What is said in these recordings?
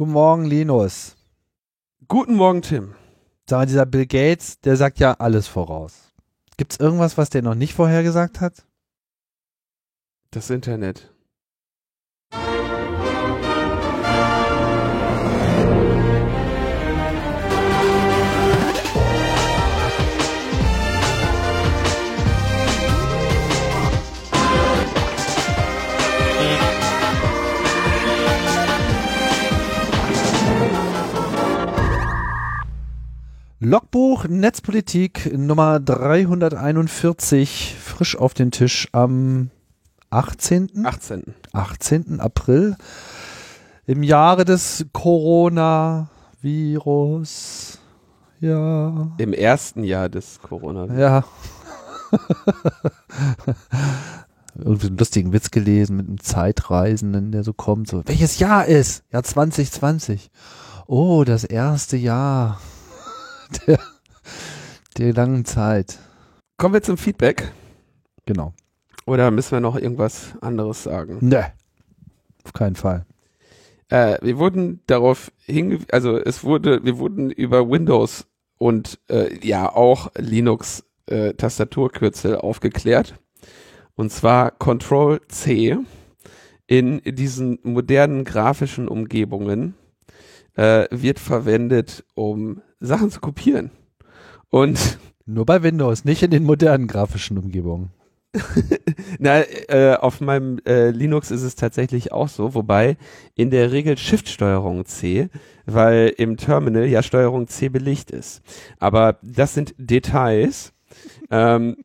Guten Morgen, Linus. Guten Morgen, Tim. Sag mal, dieser Bill Gates, der sagt ja alles voraus. Gibt es irgendwas, was der noch nicht vorhergesagt hat? Das Internet. Logbuch Netzpolitik Nummer 341, frisch auf den Tisch am 18. 18. 18. April im Jahre des Coronavirus. Ja. Im ersten Jahr des Corona. Ja. Irgendwie einen lustigen Witz gelesen mit einem Zeitreisenden, der so kommt, so, welches Jahr ist? Ja, 2020. Oh, das erste Jahr der, der langen Zeit. Kommen wir zum Feedback. Genau. Oder müssen wir noch irgendwas anderes sagen? Ne. Auf keinen Fall. Äh, wir wurden darauf hingewiesen, also es wurde, wir wurden über Windows und äh, ja auch Linux äh, Tastaturkürzel aufgeklärt. Und zwar Control C in diesen modernen grafischen Umgebungen äh, wird verwendet, um Sachen zu kopieren. Und nur bei Windows, nicht in den modernen grafischen Umgebungen. Na, äh, auf meinem äh, Linux ist es tatsächlich auch so, wobei in der Regel Shift-Steuerung C, weil im Terminal ja Steuerung C belegt ist. Aber das sind Details. ähm,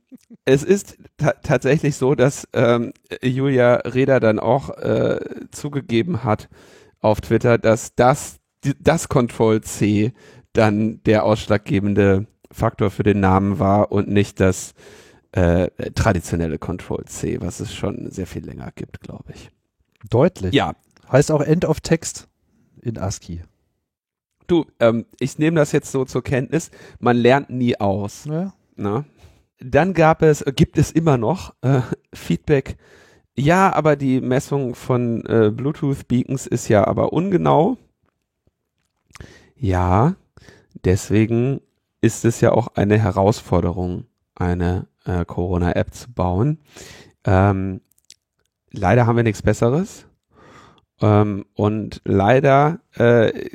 es ist ta tatsächlich so, dass ähm, Julia Reda dann auch äh, zugegeben hat auf Twitter, dass das, das Control C dann der ausschlaggebende Faktor für den Namen war und nicht das äh, traditionelle Control C, was es schon sehr viel länger gibt, glaube ich. Deutlich. Ja. Heißt auch End of Text in ASCII. Du, ähm, ich nehme das jetzt so zur Kenntnis. Man lernt nie aus. Ja. Na? Dann gab es, gibt es immer noch äh, Feedback. Ja, aber die Messung von äh, Bluetooth Beacons ist ja aber ungenau. Ja, deswegen ist es ja auch eine Herausforderung, eine äh, Corona-App zu bauen. Ähm, leider haben wir nichts Besseres. Ähm, und leider äh,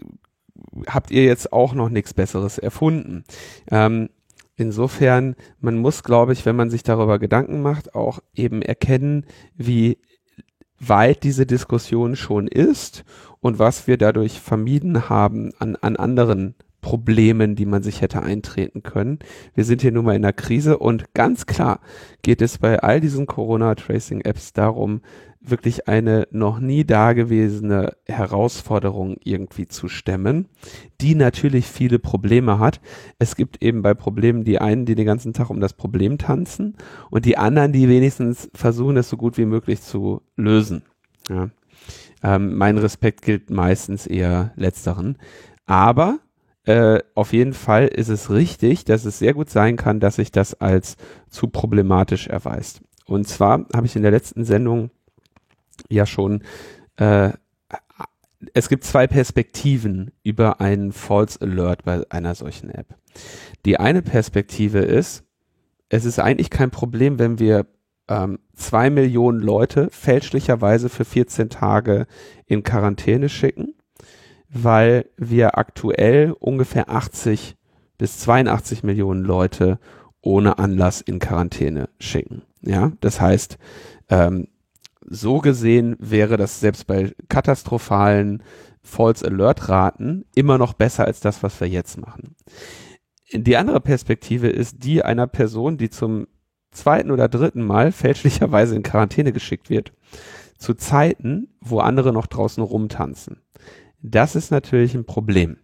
habt ihr jetzt auch noch nichts Besseres erfunden. Ähm, insofern, man muss, glaube ich, wenn man sich darüber Gedanken macht, auch eben erkennen, wie weit diese Diskussion schon ist und was wir dadurch vermieden haben an, an anderen Problemen, die man sich hätte eintreten können. Wir sind hier nun mal in einer Krise und ganz klar geht es bei all diesen Corona-Tracing-Apps darum, wirklich eine noch nie dagewesene Herausforderung irgendwie zu stemmen, die natürlich viele Probleme hat. Es gibt eben bei Problemen die einen, die den ganzen Tag um das Problem tanzen und die anderen, die wenigstens versuchen, es so gut wie möglich zu lösen. Ja. Ähm, mein Respekt gilt meistens eher letzteren. Aber äh, auf jeden Fall ist es richtig, dass es sehr gut sein kann, dass sich das als zu problematisch erweist. Und zwar habe ich in der letzten Sendung ja schon, äh, es gibt zwei Perspektiven über einen False Alert bei einer solchen App. Die eine Perspektive ist, es ist eigentlich kein Problem, wenn wir ähm, zwei Millionen Leute fälschlicherweise für 14 Tage in Quarantäne schicken, weil wir aktuell ungefähr 80 bis 82 Millionen Leute ohne Anlass in Quarantäne schicken. Ja, das heißt, ähm, so gesehen wäre das selbst bei katastrophalen False Alert Raten immer noch besser als das, was wir jetzt machen. Die andere Perspektive ist die einer Person, die zum zweiten oder dritten Mal fälschlicherweise in Quarantäne geschickt wird, zu Zeiten, wo andere noch draußen rumtanzen. Das ist natürlich ein Problem.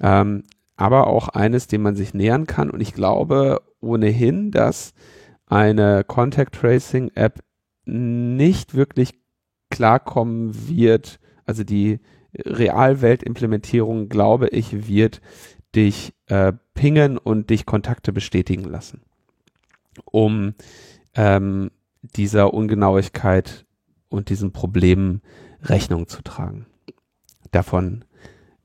Ähm, aber auch eines, dem man sich nähern kann. Und ich glaube ohnehin, dass eine Contact Tracing App nicht wirklich klarkommen wird, also die Realwelt-Implementierung, glaube ich, wird dich äh, pingen und dich Kontakte bestätigen lassen, um ähm, dieser Ungenauigkeit und diesen Problemen Rechnung zu tragen. Davon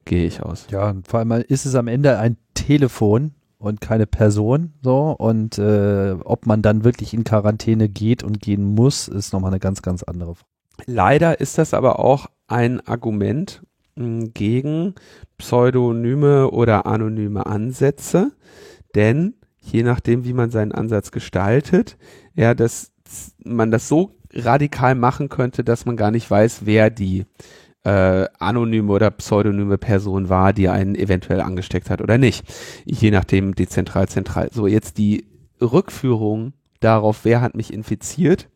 gehe ich aus. Ja, und vor allem ist es am Ende ein Telefon und keine Person so und äh, ob man dann wirklich in Quarantäne geht und gehen muss, ist nochmal eine ganz, ganz andere Frage. Leider ist das aber auch ein Argument mh, gegen pseudonyme oder anonyme Ansätze, denn je nachdem, wie man seinen Ansatz gestaltet, ja, dass man das so radikal machen könnte, dass man gar nicht weiß, wer die äh, anonyme oder pseudonyme Person war, die einen eventuell angesteckt hat oder nicht. Je nachdem dezentral, zentral. So, jetzt die Rückführung darauf, wer hat mich infiziert,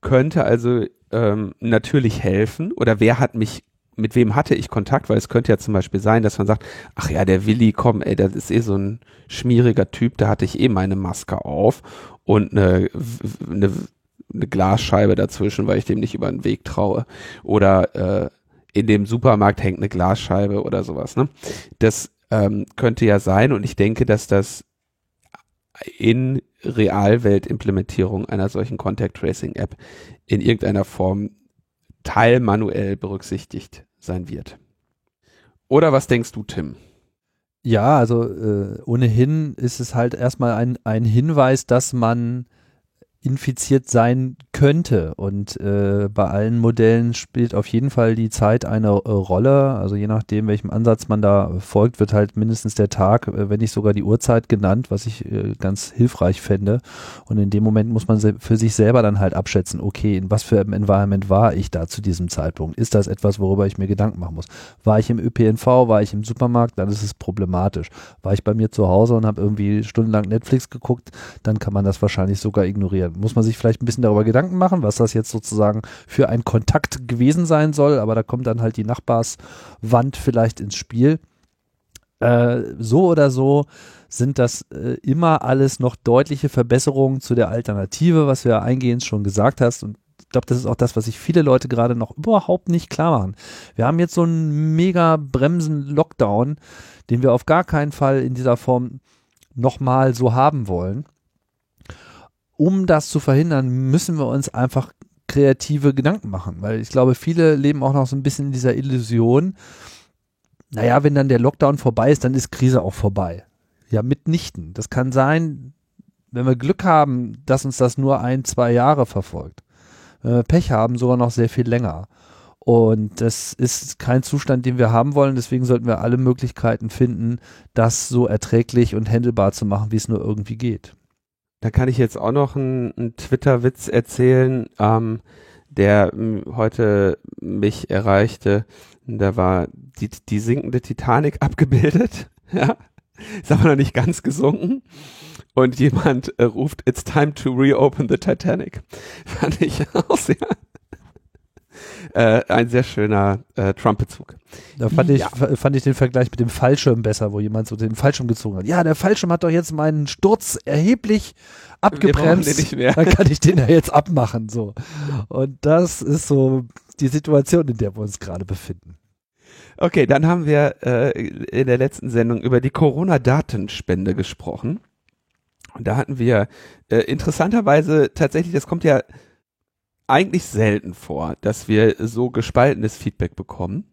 könnte also ähm, natürlich helfen oder wer hat mich mit wem hatte ich Kontakt, weil es könnte ja zum Beispiel sein, dass man sagt, ach ja, der Willi, komm, ey, das ist eh so ein schmieriger Typ, da hatte ich eh meine Maske auf und eine, eine eine Glasscheibe dazwischen, weil ich dem nicht über den Weg traue. Oder äh, in dem Supermarkt hängt eine Glasscheibe oder sowas. Ne? Das ähm, könnte ja sein und ich denke, dass das in Realwelt-Implementierung einer solchen Contact Tracing App in irgendeiner Form teilmanuell berücksichtigt sein wird. Oder was denkst du, Tim? Ja, also äh, ohnehin ist es halt erstmal ein, ein Hinweis, dass man infiziert sein könnte. Und äh, bei allen Modellen spielt auf jeden Fall die Zeit eine äh, Rolle. Also je nachdem, welchem Ansatz man da folgt, wird halt mindestens der Tag, äh, wenn nicht sogar die Uhrzeit genannt, was ich äh, ganz hilfreich fände. Und in dem Moment muss man für sich selber dann halt abschätzen, okay, in was für einem Environment war ich da zu diesem Zeitpunkt? Ist das etwas, worüber ich mir Gedanken machen muss? War ich im ÖPNV, war ich im Supermarkt, dann ist es problematisch. War ich bei mir zu Hause und habe irgendwie stundenlang Netflix geguckt, dann kann man das wahrscheinlich sogar ignorieren. Muss man sich vielleicht ein bisschen darüber Gedanken machen, was das jetzt sozusagen für ein Kontakt gewesen sein soll, aber da kommt dann halt die Nachbarswand vielleicht ins Spiel. Äh, so oder so sind das äh, immer alles noch deutliche Verbesserungen zu der Alternative, was du ja eingehend schon gesagt hast. Und ich glaube, das ist auch das, was sich viele Leute gerade noch überhaupt nicht klar machen. Wir haben jetzt so einen mega Bremsen-Lockdown, den wir auf gar keinen Fall in dieser Form nochmal so haben wollen um das zu verhindern, müssen wir uns einfach kreative Gedanken machen, weil ich glaube, viele leben auch noch so ein bisschen in dieser Illusion, naja, wenn dann der Lockdown vorbei ist, dann ist Krise auch vorbei. Ja, mitnichten. Das kann sein, wenn wir Glück haben, dass uns das nur ein, zwei Jahre verfolgt. Wenn wir Pech haben, sogar noch sehr viel länger. Und das ist kein Zustand, den wir haben wollen. Deswegen sollten wir alle Möglichkeiten finden, das so erträglich und handelbar zu machen, wie es nur irgendwie geht. Da kann ich jetzt auch noch einen, Twitter-Witz erzählen, ähm, der heute mich erreichte. Da war die, die sinkende Titanic abgebildet. ja. Ist aber noch nicht ganz gesunken. Und jemand äh, ruft, it's time to reopen the Titanic. Fand ich auch sehr, äh, ein sehr schöner äh, Trump-Bezug. Da fand ich, ja. fand ich den Vergleich mit dem Fallschirm besser, wo jemand so den Fallschirm gezogen hat. Ja, der Fallschirm hat doch jetzt meinen Sturz erheblich abgebremst. Dann kann ich den ja jetzt abmachen. So. Und das ist so die Situation, in der wir uns gerade befinden. Okay, dann haben wir äh, in der letzten Sendung über die Corona-Datenspende gesprochen. Und da hatten wir äh, interessanterweise tatsächlich, das kommt ja eigentlich selten vor, dass wir so gespaltenes Feedback bekommen.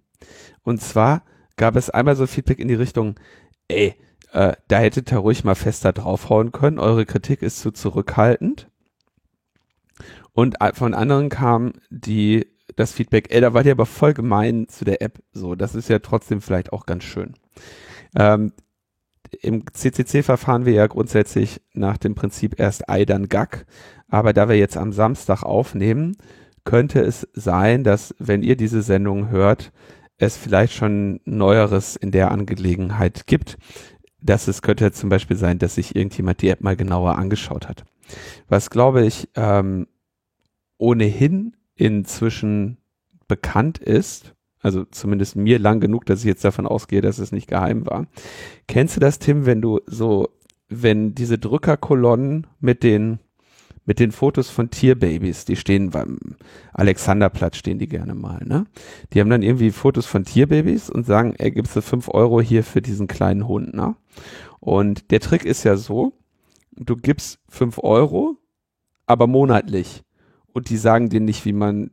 Und zwar gab es einmal so Feedback in die Richtung, ey, äh, da hättet ihr ruhig mal fester draufhauen können, eure Kritik ist zu zurückhaltend. Und von anderen kam die, das Feedback, ey, da war ihr aber voll gemein zu der App. So, das ist ja trotzdem vielleicht auch ganz schön. Ähm, Im CCC verfahren wir ja grundsätzlich nach dem Prinzip erst Ei, dann Gack. Aber da wir jetzt am Samstag aufnehmen, könnte es sein, dass wenn ihr diese Sendung hört, es vielleicht schon Neueres in der Angelegenheit gibt. Dass es könnte zum Beispiel sein, dass sich irgendjemand die App mal genauer angeschaut hat. Was glaube ich ähm, ohnehin inzwischen bekannt ist, also zumindest mir lang genug, dass ich jetzt davon ausgehe, dass es nicht geheim war. Kennst du das, Tim, wenn du so, wenn diese Drückerkolonnen mit den mit den Fotos von Tierbabys, die stehen beim Alexanderplatz, stehen die gerne mal, ne? Die haben dann irgendwie Fotos von Tierbabys und sagen, er gibst du fünf Euro hier für diesen kleinen Hund, ne? Und der Trick ist ja so, du gibst fünf Euro, aber monatlich. Und die sagen dir nicht, wie man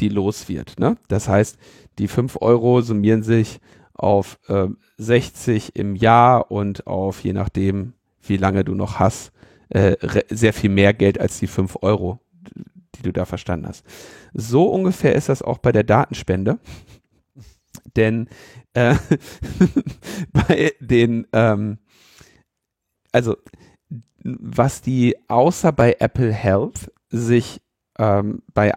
die los wird. Ne? Das heißt, die 5 Euro summieren sich auf äh, 60 im Jahr und auf, je nachdem, wie lange du noch hast, äh, sehr viel mehr Geld als die 5 Euro, die du da verstanden hast. So ungefähr ist das auch bei der Datenspende. Denn äh, bei den, ähm, also was die außer bei Apple Health sich ähm, bei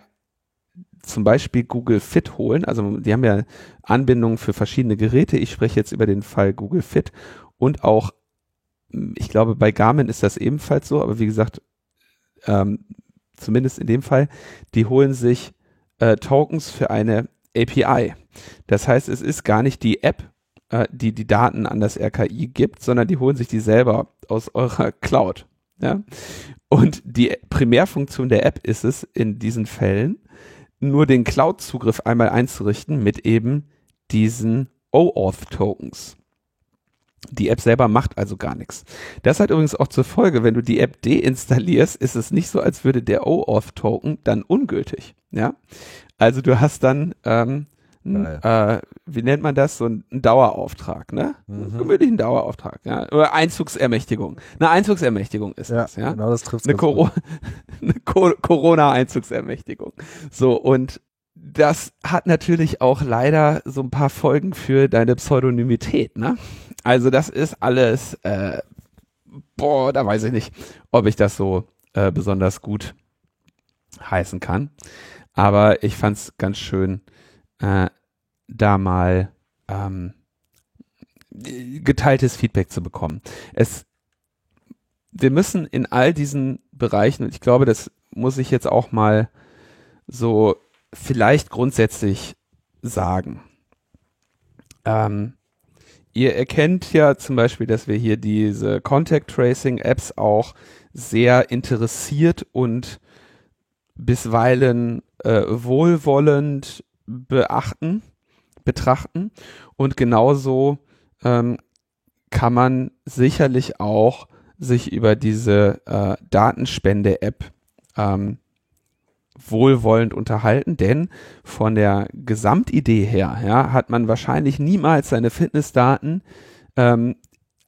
zum Beispiel Google Fit holen, also die haben ja Anbindungen für verschiedene Geräte. Ich spreche jetzt über den Fall Google Fit und auch, ich glaube, bei Garmin ist das ebenfalls so, aber wie gesagt, ähm, zumindest in dem Fall, die holen sich äh, Tokens für eine API. Das heißt, es ist gar nicht die App, äh, die die Daten an das RKI gibt, sondern die holen sich die selber aus eurer Cloud. Ja? Und die Primärfunktion der App ist es in diesen Fällen, nur den Cloud-Zugriff einmal einzurichten mit eben diesen OAuth-Tokens. Die App selber macht also gar nichts. Das hat übrigens auch zur Folge, wenn du die App deinstallierst, ist es nicht so, als würde der OAuth-Token dann ungültig. Ja, also du hast dann ähm, äh, wie nennt man das? So ein, Dauerauftrag, ne? Mhm. Gewöhnlichen Dauerauftrag, ja. Oder Einzugsermächtigung. Eine Einzugsermächtigung ist ja, das, ja. Genau, das trifft eine, Coro eine Co Corona-Einzugsermächtigung. So, und das hat natürlich auch leider so ein paar Folgen für deine Pseudonymität, ne? Also das ist alles, äh, boah, da weiß ich nicht, ob ich das so äh, besonders gut heißen kann. Aber ich fand's ganz schön, äh, da mal ähm, geteiltes Feedback zu bekommen. Es, wir müssen in all diesen Bereichen, und ich glaube, das muss ich jetzt auch mal so vielleicht grundsätzlich sagen. Ähm, ihr erkennt ja zum Beispiel, dass wir hier diese Contact Tracing Apps auch sehr interessiert und bisweilen äh, wohlwollend beachten, betrachten. Und genauso ähm, kann man sicherlich auch sich über diese äh, Datenspende-App ähm, wohlwollend unterhalten, denn von der Gesamtidee her ja, hat man wahrscheinlich niemals seine Fitnessdaten ähm,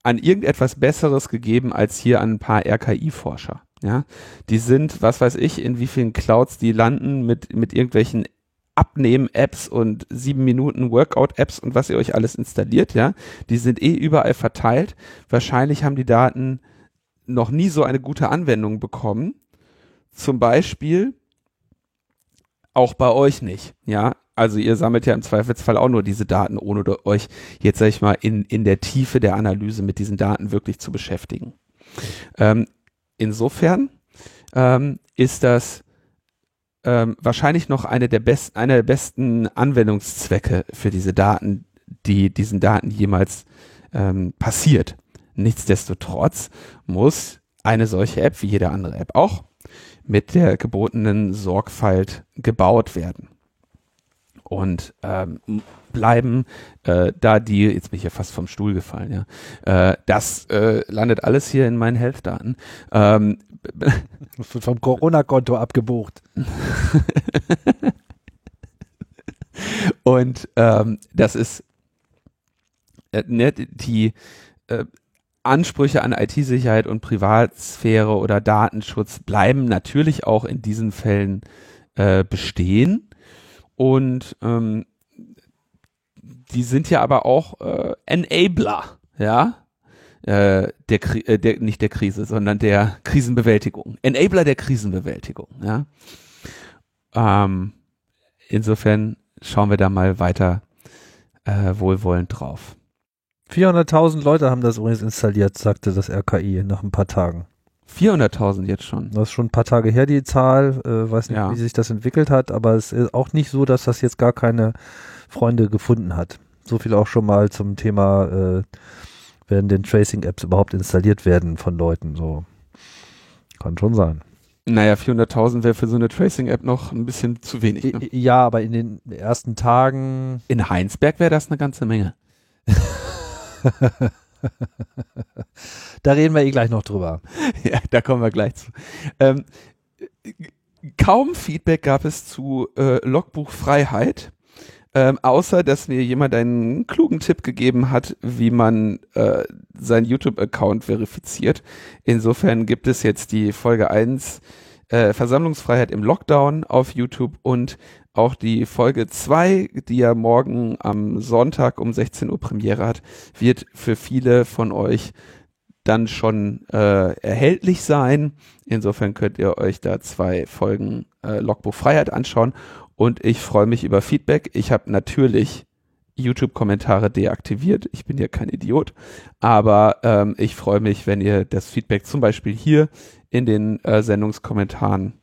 an irgendetwas Besseres gegeben als hier an ein paar RKI-Forscher. Ja, die sind, was weiß ich, in wie vielen Clouds die landen mit, mit irgendwelchen Abnehmen-Apps und sieben Minuten Workout-Apps und was ihr euch alles installiert, ja, die sind eh überall verteilt. Wahrscheinlich haben die Daten noch nie so eine gute Anwendung bekommen. Zum Beispiel auch bei euch nicht, ja. Also ihr sammelt ja im Zweifelsfall auch nur diese Daten, ohne euch jetzt, sag ich mal, in, in der Tiefe der Analyse mit diesen Daten wirklich zu beschäftigen. Ähm, insofern ähm, ist das ähm, wahrscheinlich noch eine der besten, einer der besten Anwendungszwecke für diese Daten, die diesen Daten jemals ähm, passiert. Nichtsdestotrotz muss eine solche App, wie jede andere App auch, mit der gebotenen Sorgfalt gebaut werden. Und ähm, bleiben, äh, da die, jetzt bin ich ja fast vom Stuhl gefallen, ja, äh, das äh, landet alles hier in meinen Health-Daten. Ähm, vom Corona-Konto abgebucht. Und ähm, das ist äh, ne, die äh, Ansprüche an IT-Sicherheit und Privatsphäre oder Datenschutz bleiben natürlich auch in diesen Fällen äh, bestehen. Und ähm, die sind ja aber auch äh, Enabler, ja, äh, der, äh, der, nicht der Krise, sondern der Krisenbewältigung. Enabler der Krisenbewältigung, ja. Ähm, insofern schauen wir da mal weiter äh, wohlwollend drauf. 400.000 Leute haben das übrigens installiert, sagte das RKI nach ein paar Tagen. 400.000 jetzt schon. Das ist schon ein paar Tage her, die Zahl. Äh, weiß nicht, ja. wie sich das entwickelt hat, aber es ist auch nicht so, dass das jetzt gar keine Freunde gefunden hat. So viel auch schon mal zum Thema, äh, werden denn Tracing-Apps überhaupt installiert werden von Leuten. So kann schon sein. Naja, 400.000 wäre für so eine Tracing-App noch ein bisschen zu wenig. Ne? Ja, aber in den ersten Tagen. In Heinsberg wäre das eine ganze Menge. da reden wir eh gleich noch drüber. Ja, da kommen wir gleich zu. Ähm, kaum Feedback gab es zu äh, Logbuch Freiheit. Ähm, außer, dass mir jemand einen klugen Tipp gegeben hat, wie man äh, seinen YouTube-Account verifiziert. Insofern gibt es jetzt die Folge 1 äh, Versammlungsfreiheit im Lockdown auf YouTube und auch die Folge 2, die ja morgen am Sonntag um 16 Uhr Premiere hat, wird für viele von euch dann schon äh, erhältlich sein. Insofern könnt ihr euch da zwei Folgen äh, Logbuch Freiheit anschauen und ich freue mich über Feedback. Ich habe natürlich YouTube-Kommentare deaktiviert. Ich bin ja kein Idiot, aber ähm, ich freue mich, wenn ihr das Feedback zum Beispiel hier in den äh, Sendungskommentaren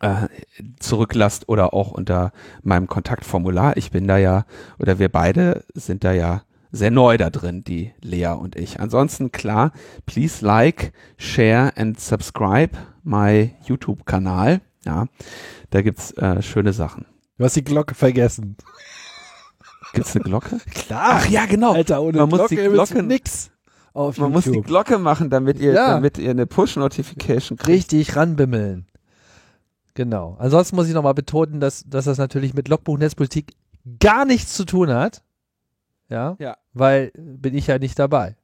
äh, zurücklasst oder auch unter meinem Kontaktformular. Ich bin da ja, oder wir beide sind da ja sehr neu da drin, die Lea und ich. Ansonsten klar, please like, share and subscribe my YouTube-Kanal. Ja, da gibt's äh, schöne Sachen. Du hast die Glocke vergessen. Gibt's eine Glocke? Klar. Ach ja, genau. Alter, ohne Man muss Glocke die gibt's Glocke- nix auf Man muss die. Glocke machen, damit ihr, Ja. damit ihr eine Push-Notification kriegt. Richtig ranbimmeln. Genau. Ansonsten muss ich nochmal betonen, dass, dass das natürlich mit Logbuch Netzpolitik gar nichts zu tun hat. Ja. Ja. Weil bin ich ja nicht dabei.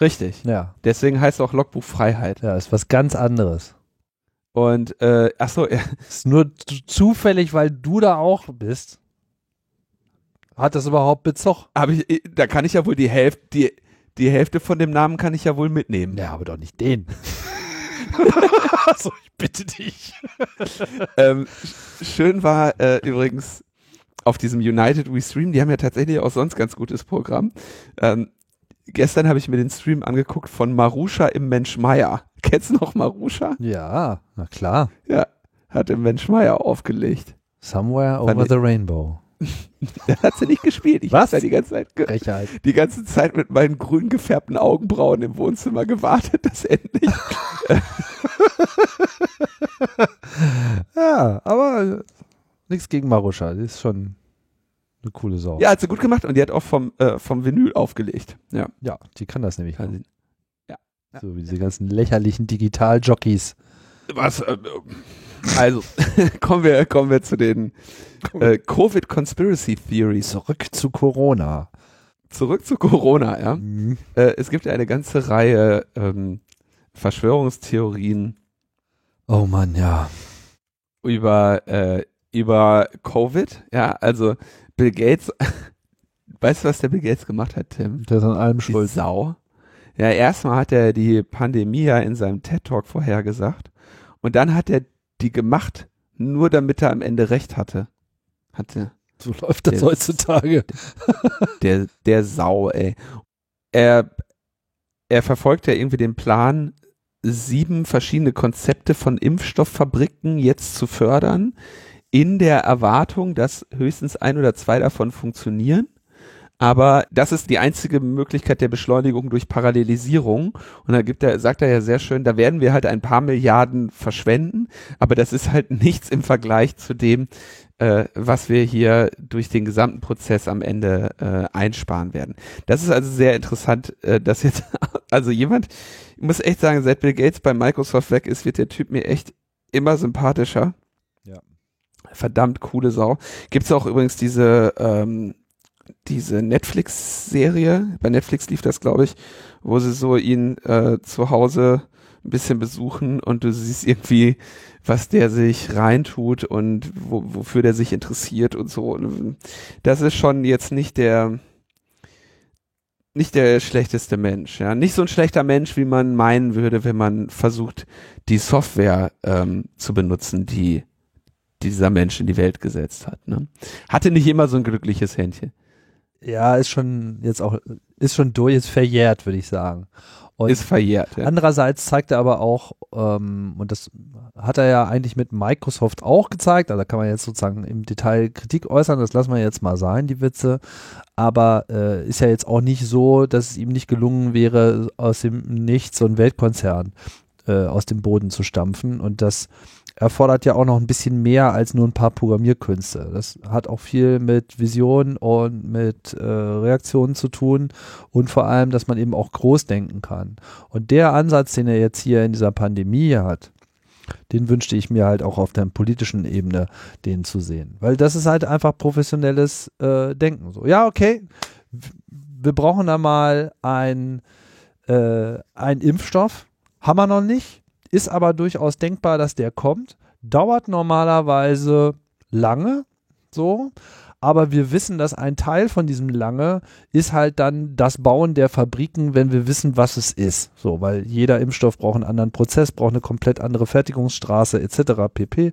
Richtig. Ja. Deswegen heißt auch Logbuch Freiheit. Ja, ist was ganz anderes. Und äh, ach so, ja, Ist nur zufällig, weil du da auch bist. Hat das überhaupt Bezug? hab ich, da kann ich ja wohl die Hälfte, die, die Hälfte von dem Namen kann ich ja wohl mitnehmen. Ja, aber doch nicht den. so, ich bitte dich. ähm, sch- schön war äh, übrigens auf diesem United We Stream, die haben ja tatsächlich auch sonst ganz gutes Programm. Ähm, gestern habe ich mir den Stream angeguckt von Marusha im Mensch Meier. Kennst du noch Marusha? Ja, na klar. Ja, hat im Mensch Meier aufgelegt. Somewhere Fand over ich- the rainbow. Der hat sie nicht gespielt. Ich Was? hab da die ganze Zeit Frechheit. die ganze Zeit mit meinen grün gefärbten Augenbrauen im Wohnzimmer gewartet, dass endlich. Ja, aber nichts gegen Maruscha. Die ist schon eine coole Sau. ja, hat sie gut gemacht und die hat auch vom, äh, vom Vinyl aufgelegt. Ja. Ja, die kann das nämlich. Kann sie- Ja. So wie diese ganzen lächerlichen Digital-Jockeys. Was? Äh, also, kommen wir, kommen wir zu den äh, Covid Conspiracy Theories. Zurück zu Corona. Zurück zu Corona, ja. Mhm. Äh, es gibt ja eine ganze Reihe ähm, Verschwörungstheorien Oh Mann, ja. über, äh, über Covid. Ja, also Bill Gates, weißt du, was der Bill Gates gemacht hat, Tim? Der ist an allem Die schuld. Sau. Ja, erstmal hat er die Pandemie ja in seinem TED-Talk vorhergesagt. Und dann hat er die gemacht, nur damit er am Ende recht hatte. Hatte. So läuft das Der- heutzutage. Der, der Sau, ey. Er, er verfolgt ja irgendwie den Plan, sieben verschiedene Konzepte von Impfstofffabriken jetzt zu fördern, in der Erwartung, dass höchstens ein oder zwei davon funktionieren. Aber das ist die einzige Möglichkeit der Beschleunigung durch Parallelisierung. Und da gibt er, sagt er ja sehr schön, da werden wir halt ein paar Milliarden verschwenden, aber das ist halt nichts im Vergleich zu dem, äh, was wir hier durch den gesamten Prozess am Ende äh, einsparen werden. Das ist also sehr interessant, äh, dass jetzt, also jemand, ich muss echt sagen, seit Bill Gates bei Microsoft weg ist, wird der Typ mir echt immer sympathischer. Ja. Verdammt coole Sau. Gibt's auch übrigens diese, ähm, diese Netflix-Serie, bei Netflix lief das, glaube ich, wo sie so ihn äh, zu Hause ein bisschen besuchen und du siehst irgendwie, was der sich reintut und wo, wofür der sich interessiert und so. Und Das ist schon jetzt nicht der nicht der schlechteste Mensch, ja. Nicht so ein schlechter Mensch, wie man meinen würde, wenn man versucht, die Software ähm, zu benutzen, die dieser Mensch in die Welt gesetzt hat. Ne? Hatte nicht immer so ein glückliches Händchen. Ja, ist schon jetzt auch, ist schon durch, ist verjährt, würde ich sagen. Und Ist verjährt. Ja. Andererseits zeigt er aber auch, ähm, und das hat er ja eigentlich mit Microsoft auch gezeigt, also da kann man jetzt sozusagen im Detail Kritik äußern, das lassen wir jetzt mal sein, die Witze, aber äh, ist ja jetzt auch nicht so, dass es ihm nicht gelungen wäre, aus dem Nichts so ein Weltkonzern äh, aus dem Boden zu stampfen und das erfordert ja auch noch ein bisschen mehr als nur ein paar Programmierkünste. Das hat auch viel mit Vision und mit äh, Reaktionen zu tun und vor allem, dass man eben auch groß denken kann. Und der Ansatz, den er jetzt hier in dieser Pandemie hat, Den wünschte ich mir halt auch auf der politischen Ebene, den zu sehen. Weil das ist halt einfach professionelles äh, Denken. So, ja, okay, wir brauchen da mal ein, äh, einen Impfstoff. Haben wir noch nicht. Ist aber durchaus denkbar, dass der kommt. Dauert normalerweise lange. So aber wir wissen, dass ein Teil von diesem Lange ist halt dann das Bauen der Fabriken, wenn wir wissen, was es ist. So, weil jeder Impfstoff braucht einen anderen Prozess, braucht eine komplett andere Fertigungsstraße etc. pp.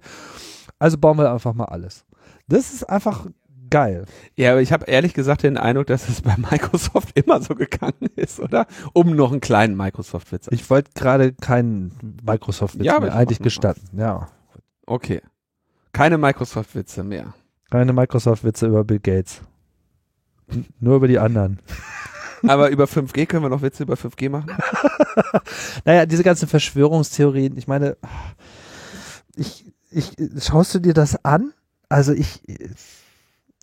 Also bauen wir einfach mal alles. Das ist einfach geil. Ja, aber ich habe ehrlich gesagt den Eindruck, dass es bei Microsoft immer so gegangen ist, oder? Um noch einen kleinen Microsoft-Witz. Ich wollte gerade keinen Microsoft-Witz Ja, mehr ich eigentlich gestatten. Ja. Okay. Keine Microsoft-Witze mehr. Keine Microsoft-Witze über Bill Gates. Nur über die anderen. Aber über 5G können wir noch Witze über 5G machen? Naja, diese ganzen Verschwörungstheorien, ich meine, ich, ich, schaust du dir das an? Also ich,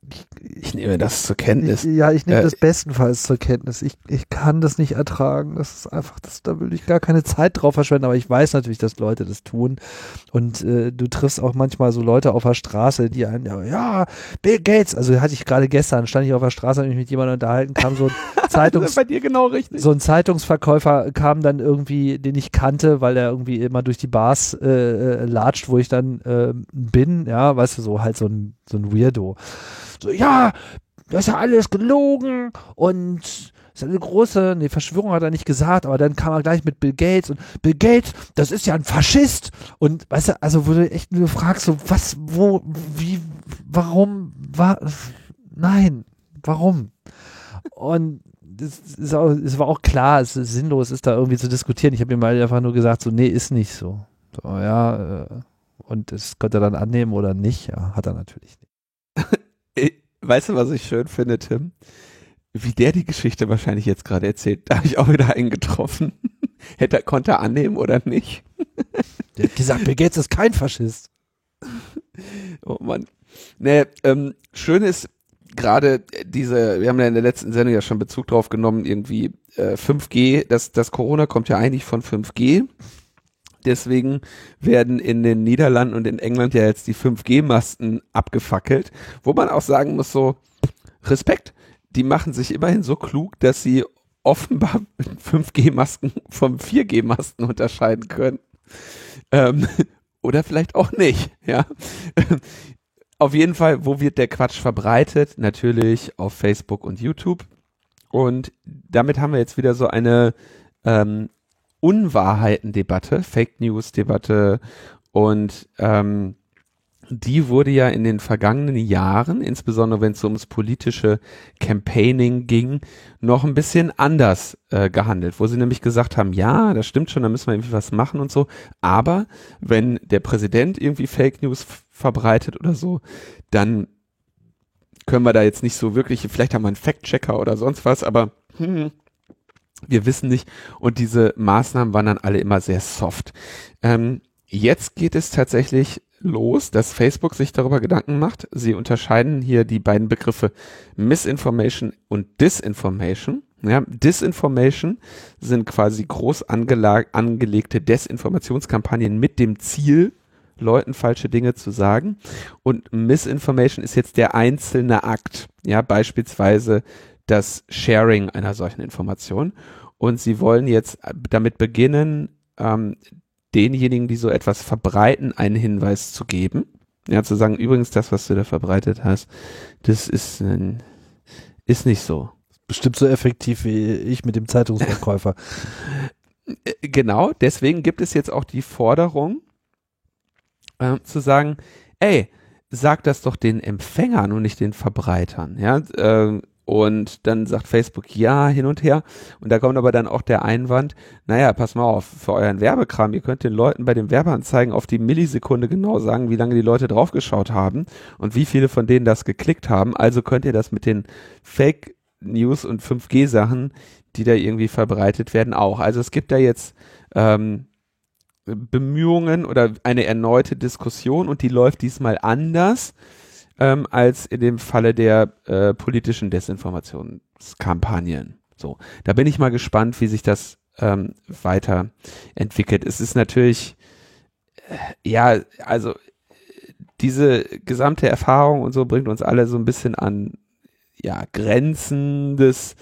ich, Ich nehme das zur Kenntnis. ich ja, ich nehme Äh, das bestenfalls zur Kenntnis. Ich, ich kann das nicht ertragen. Das ist einfach, das, da will ich gar keine Zeit drauf verschwenden, aber ich weiß natürlich, dass Leute das tun. Und äh, du triffst auch manchmal so Leute auf der Straße, die einen, ja, Bill Gates, also hatte ich gerade gestern, stand ich auf der Straße, habe mich mit jemandem unterhalten, kam so ein Zeitungs bei dir genau richtig. so ein Zeitungsverkäufer kam dann irgendwie, den ich kannte, weil er irgendwie immer durch die Bars äh, äh, latscht, wo ich dann äh, bin, ja, weißt du, so halt so ein, so ein Weirdo. So, ja, das ist ja alles gelogen und ist eine große, nee, Verschwörung hat er nicht gesagt, aber dann kam er gleich mit Bill Gates und Bill Gates, das ist ja ein Faschist und weißt du, also wo du echt nur fragst, so was, wo, wie, warum, war, nein, warum? Und es, auch, es war auch klar, es ist sinnlos, ist da irgendwie zu diskutieren. Ich habe ihm mal einfach nur gesagt, so, nee, ist nicht so. So, ja, äh, und das konnte er dann annehmen oder nicht. Ja, hat er natürlich nicht. Ich- Weißt du, was ich schön finde, Tim? Wie der die Geschichte wahrscheinlich jetzt gerade erzählt. Da habe ich auch wieder einen getroffen. Hätte er, konnte er annehmen oder nicht? Der hat gesagt, Bill Gates ist kein Faschist. Oh Mann. Nee, ähm, schön ist gerade diese, wir haben ja in der letzten Sendung ja schon Bezug drauf genommen, irgendwie äh, 5G, das, das Corona kommt ja eigentlich von 5G. Deswegen werden in den Niederlanden und in England ja jetzt die 5G-Masten abgefackelt, wo man auch sagen muss, so Respekt, die machen sich immerhin so klug, dass sie offenbar 5G-Masken vom 4G-Masten unterscheiden können. Ähm, oder vielleicht auch nicht, ja. Auf jeden Fall, wo wird der Quatsch verbreitet? Natürlich auf Facebook und YouTube. Und damit haben wir jetzt wieder so eine ähm, Unwahrheiten-Debatte, Fake News-Debatte und ähm, die wurde ja in den vergangenen Jahren, insbesondere wenn es ums politische Campaigning ging, noch ein bisschen anders äh, gehandelt, wo sie nämlich gesagt haben, ja, das stimmt schon, da müssen wir irgendwie was machen und so, aber wenn der Präsident irgendwie Fake News verbreitet oder so, dann können wir da jetzt nicht so wirklich, vielleicht haben wir einen Fact-Checker oder sonst was, aber hm, wir wissen nicht. Und diese Maßnahmen waren dann alle immer sehr soft. Ähm, jetzt geht es tatsächlich los, dass Facebook sich darüber Gedanken macht. Sie unterscheiden hier die beiden Begriffe Misinformation und Disinformation. Ja, Disinformation sind quasi groß angelegte Desinformationskampagnen mit dem Ziel, Leuten falsche Dinge zu sagen. Und Misinformation ist jetzt der einzelne Akt. Ja, beispielsweise das Sharing einer solchen Information. Und sie wollen jetzt damit beginnen, ähm, denjenigen, die so etwas verbreiten, einen Hinweis zu geben. Ja, zu sagen, übrigens, das, was du da verbreitet hast, das ist, äh, ist nicht so. Bestimmt so effektiv wie ich mit dem Zeitungsverkäufer. Äh, Genau, deswegen gibt es jetzt auch die Forderung, äh, zu sagen, ey, sag das doch den Empfängern und nicht den Verbreitern, ja, äh, und dann sagt Facebook ja hin und her. Und da kommt aber dann auch der Einwand, naja, pass mal auf, für euren Werbekram, ihr könnt den Leuten bei den Werbeanzeigen auf die Millisekunde genau sagen, wie lange die Leute draufgeschaut haben und wie viele von denen das geklickt haben. Also könnt ihr das mit den Fake News und 5G-Sachen, die da irgendwie verbreitet werden, auch. Also es gibt da jetzt ähm, Bemühungen oder eine erneute Diskussion und die läuft diesmal anders ähm, als in dem Falle der äh, politischen Desinformationskampagnen. So, da bin ich mal gespannt, wie sich das ähm, weiterentwickelt. Es ist natürlich, ja, also diese gesamte Erfahrung und so bringt uns alle so ein bisschen an ja, Grenzen des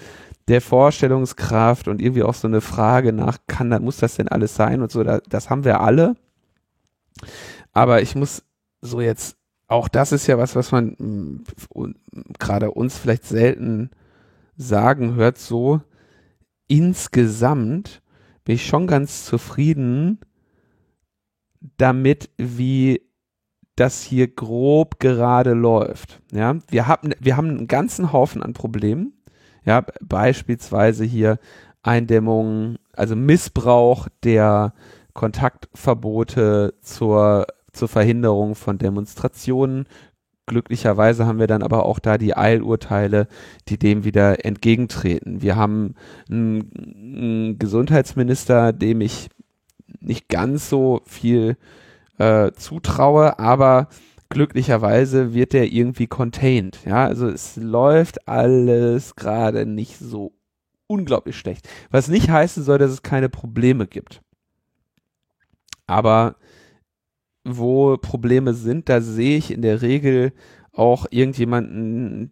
der Vorstellungskraft und irgendwie auch so eine Frage nach, kann da, muss das denn alles sein und so, da, das haben wir alle. Aber ich muss so jetzt, auch das ist ja was, was man mm, gerade uns vielleicht selten sagen hört, so insgesamt bin ich schon ganz zufrieden damit, wie das hier grob gerade läuft. Ja, wir haben, wir haben einen ganzen Haufen an Problemen. Ja, beispielsweise hier Eindämmung, also Missbrauch der Kontaktverbote zur, zur Verhinderung von Demonstrationen. Glücklicherweise haben wir dann aber auch da die Eilurteile, die dem wieder entgegentreten. Wir haben einen, einen Gesundheitsminister, dem ich nicht ganz so viel äh, zutraue, aber glücklicherweise wird der irgendwie contained. Ja, also es läuft alles gerade nicht so unglaublich schlecht. Was nicht heißen soll, dass es keine Probleme gibt. Aber wo Probleme sind, da sehe ich in der Regel auch irgendjemanden,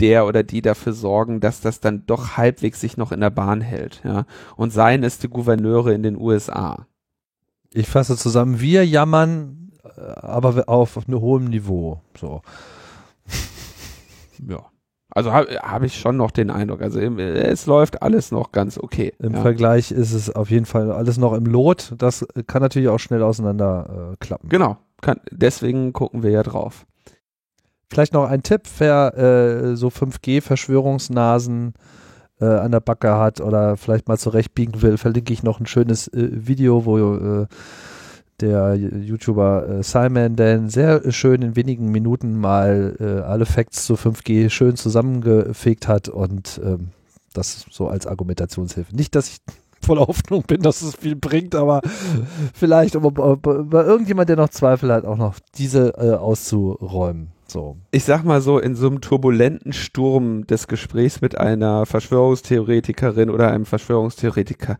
der oder die dafür sorgen, dass das dann doch halbwegs sich noch in der Bahn hält. Ja? Und seien es die Gouverneure in den USA. Ich fasse zusammen, wir jammern, äh, aber auf einem hohem Niveau. So. ja. Also habe hab ich schon noch den Eindruck. Also es läuft alles noch ganz okay. Im ja. Vergleich ist es auf jeden Fall alles noch im Lot. Das kann natürlich auch schnell auseinander äh, klappen. Genau. Kann, deswegen gucken wir ja drauf. Vielleicht noch ein Tipp, wer äh, so 5G-Verschwörungsnasen äh, an der Backe hat oder vielleicht mal zurechtbiegen will, verlinke ich noch ein schönes äh, Video, wo äh, der YouTuber äh, Simon Dan sehr schön in wenigen Minuten mal äh, alle Facts zu 5G schön zusammengefegt hat und ähm, das so als Argumentationshilfe. Nicht, dass ich voller Hoffnung bin, dass es viel bringt, aber vielleicht um, um, bei irgendjemand, der noch Zweifel hat, auch noch diese äh, auszuräumen. So. Ich sag mal so, in so einem turbulenten Sturm des Gesprächs mit einer Verschwörungstheoretikerin oder einem Verschwörungstheoretiker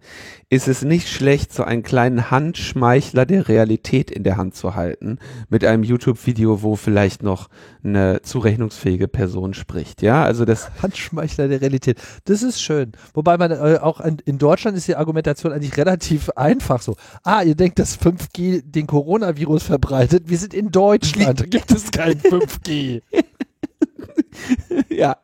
ist es nicht schlecht, so einen kleinen Handschmeichler der Realität in der Hand zu halten, mit einem YouTube-Video, wo vielleicht noch eine zurechnungsfähige Person spricht. Ja, also das. Handschmeichler der Realität. Das ist schön. Wobei man äh, auch in, in Deutschland ist die Argumentation eigentlich relativ einfach so. Ah, ihr denkt, dass 5G den Coronavirus verbreitet? Wir sind in Deutschland. Da gibt es kein 5G. ja.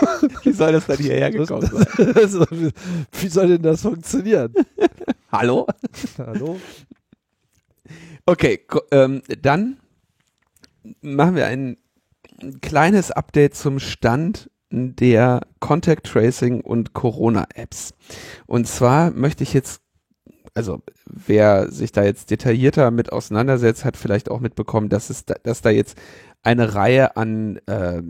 Wie soll das dann hierher gekommen sein? Also, wie soll denn das funktionieren? Hallo? Hallo? Okay, ähm, dann machen wir ein kleines Update zum Stand der Contact Tracing und Corona Apps. Und zwar möchte ich jetzt, also wer sich da jetzt detaillierter mit auseinandersetzt, hat vielleicht auch mitbekommen, dass es, da, dass da jetzt eine Reihe an äh,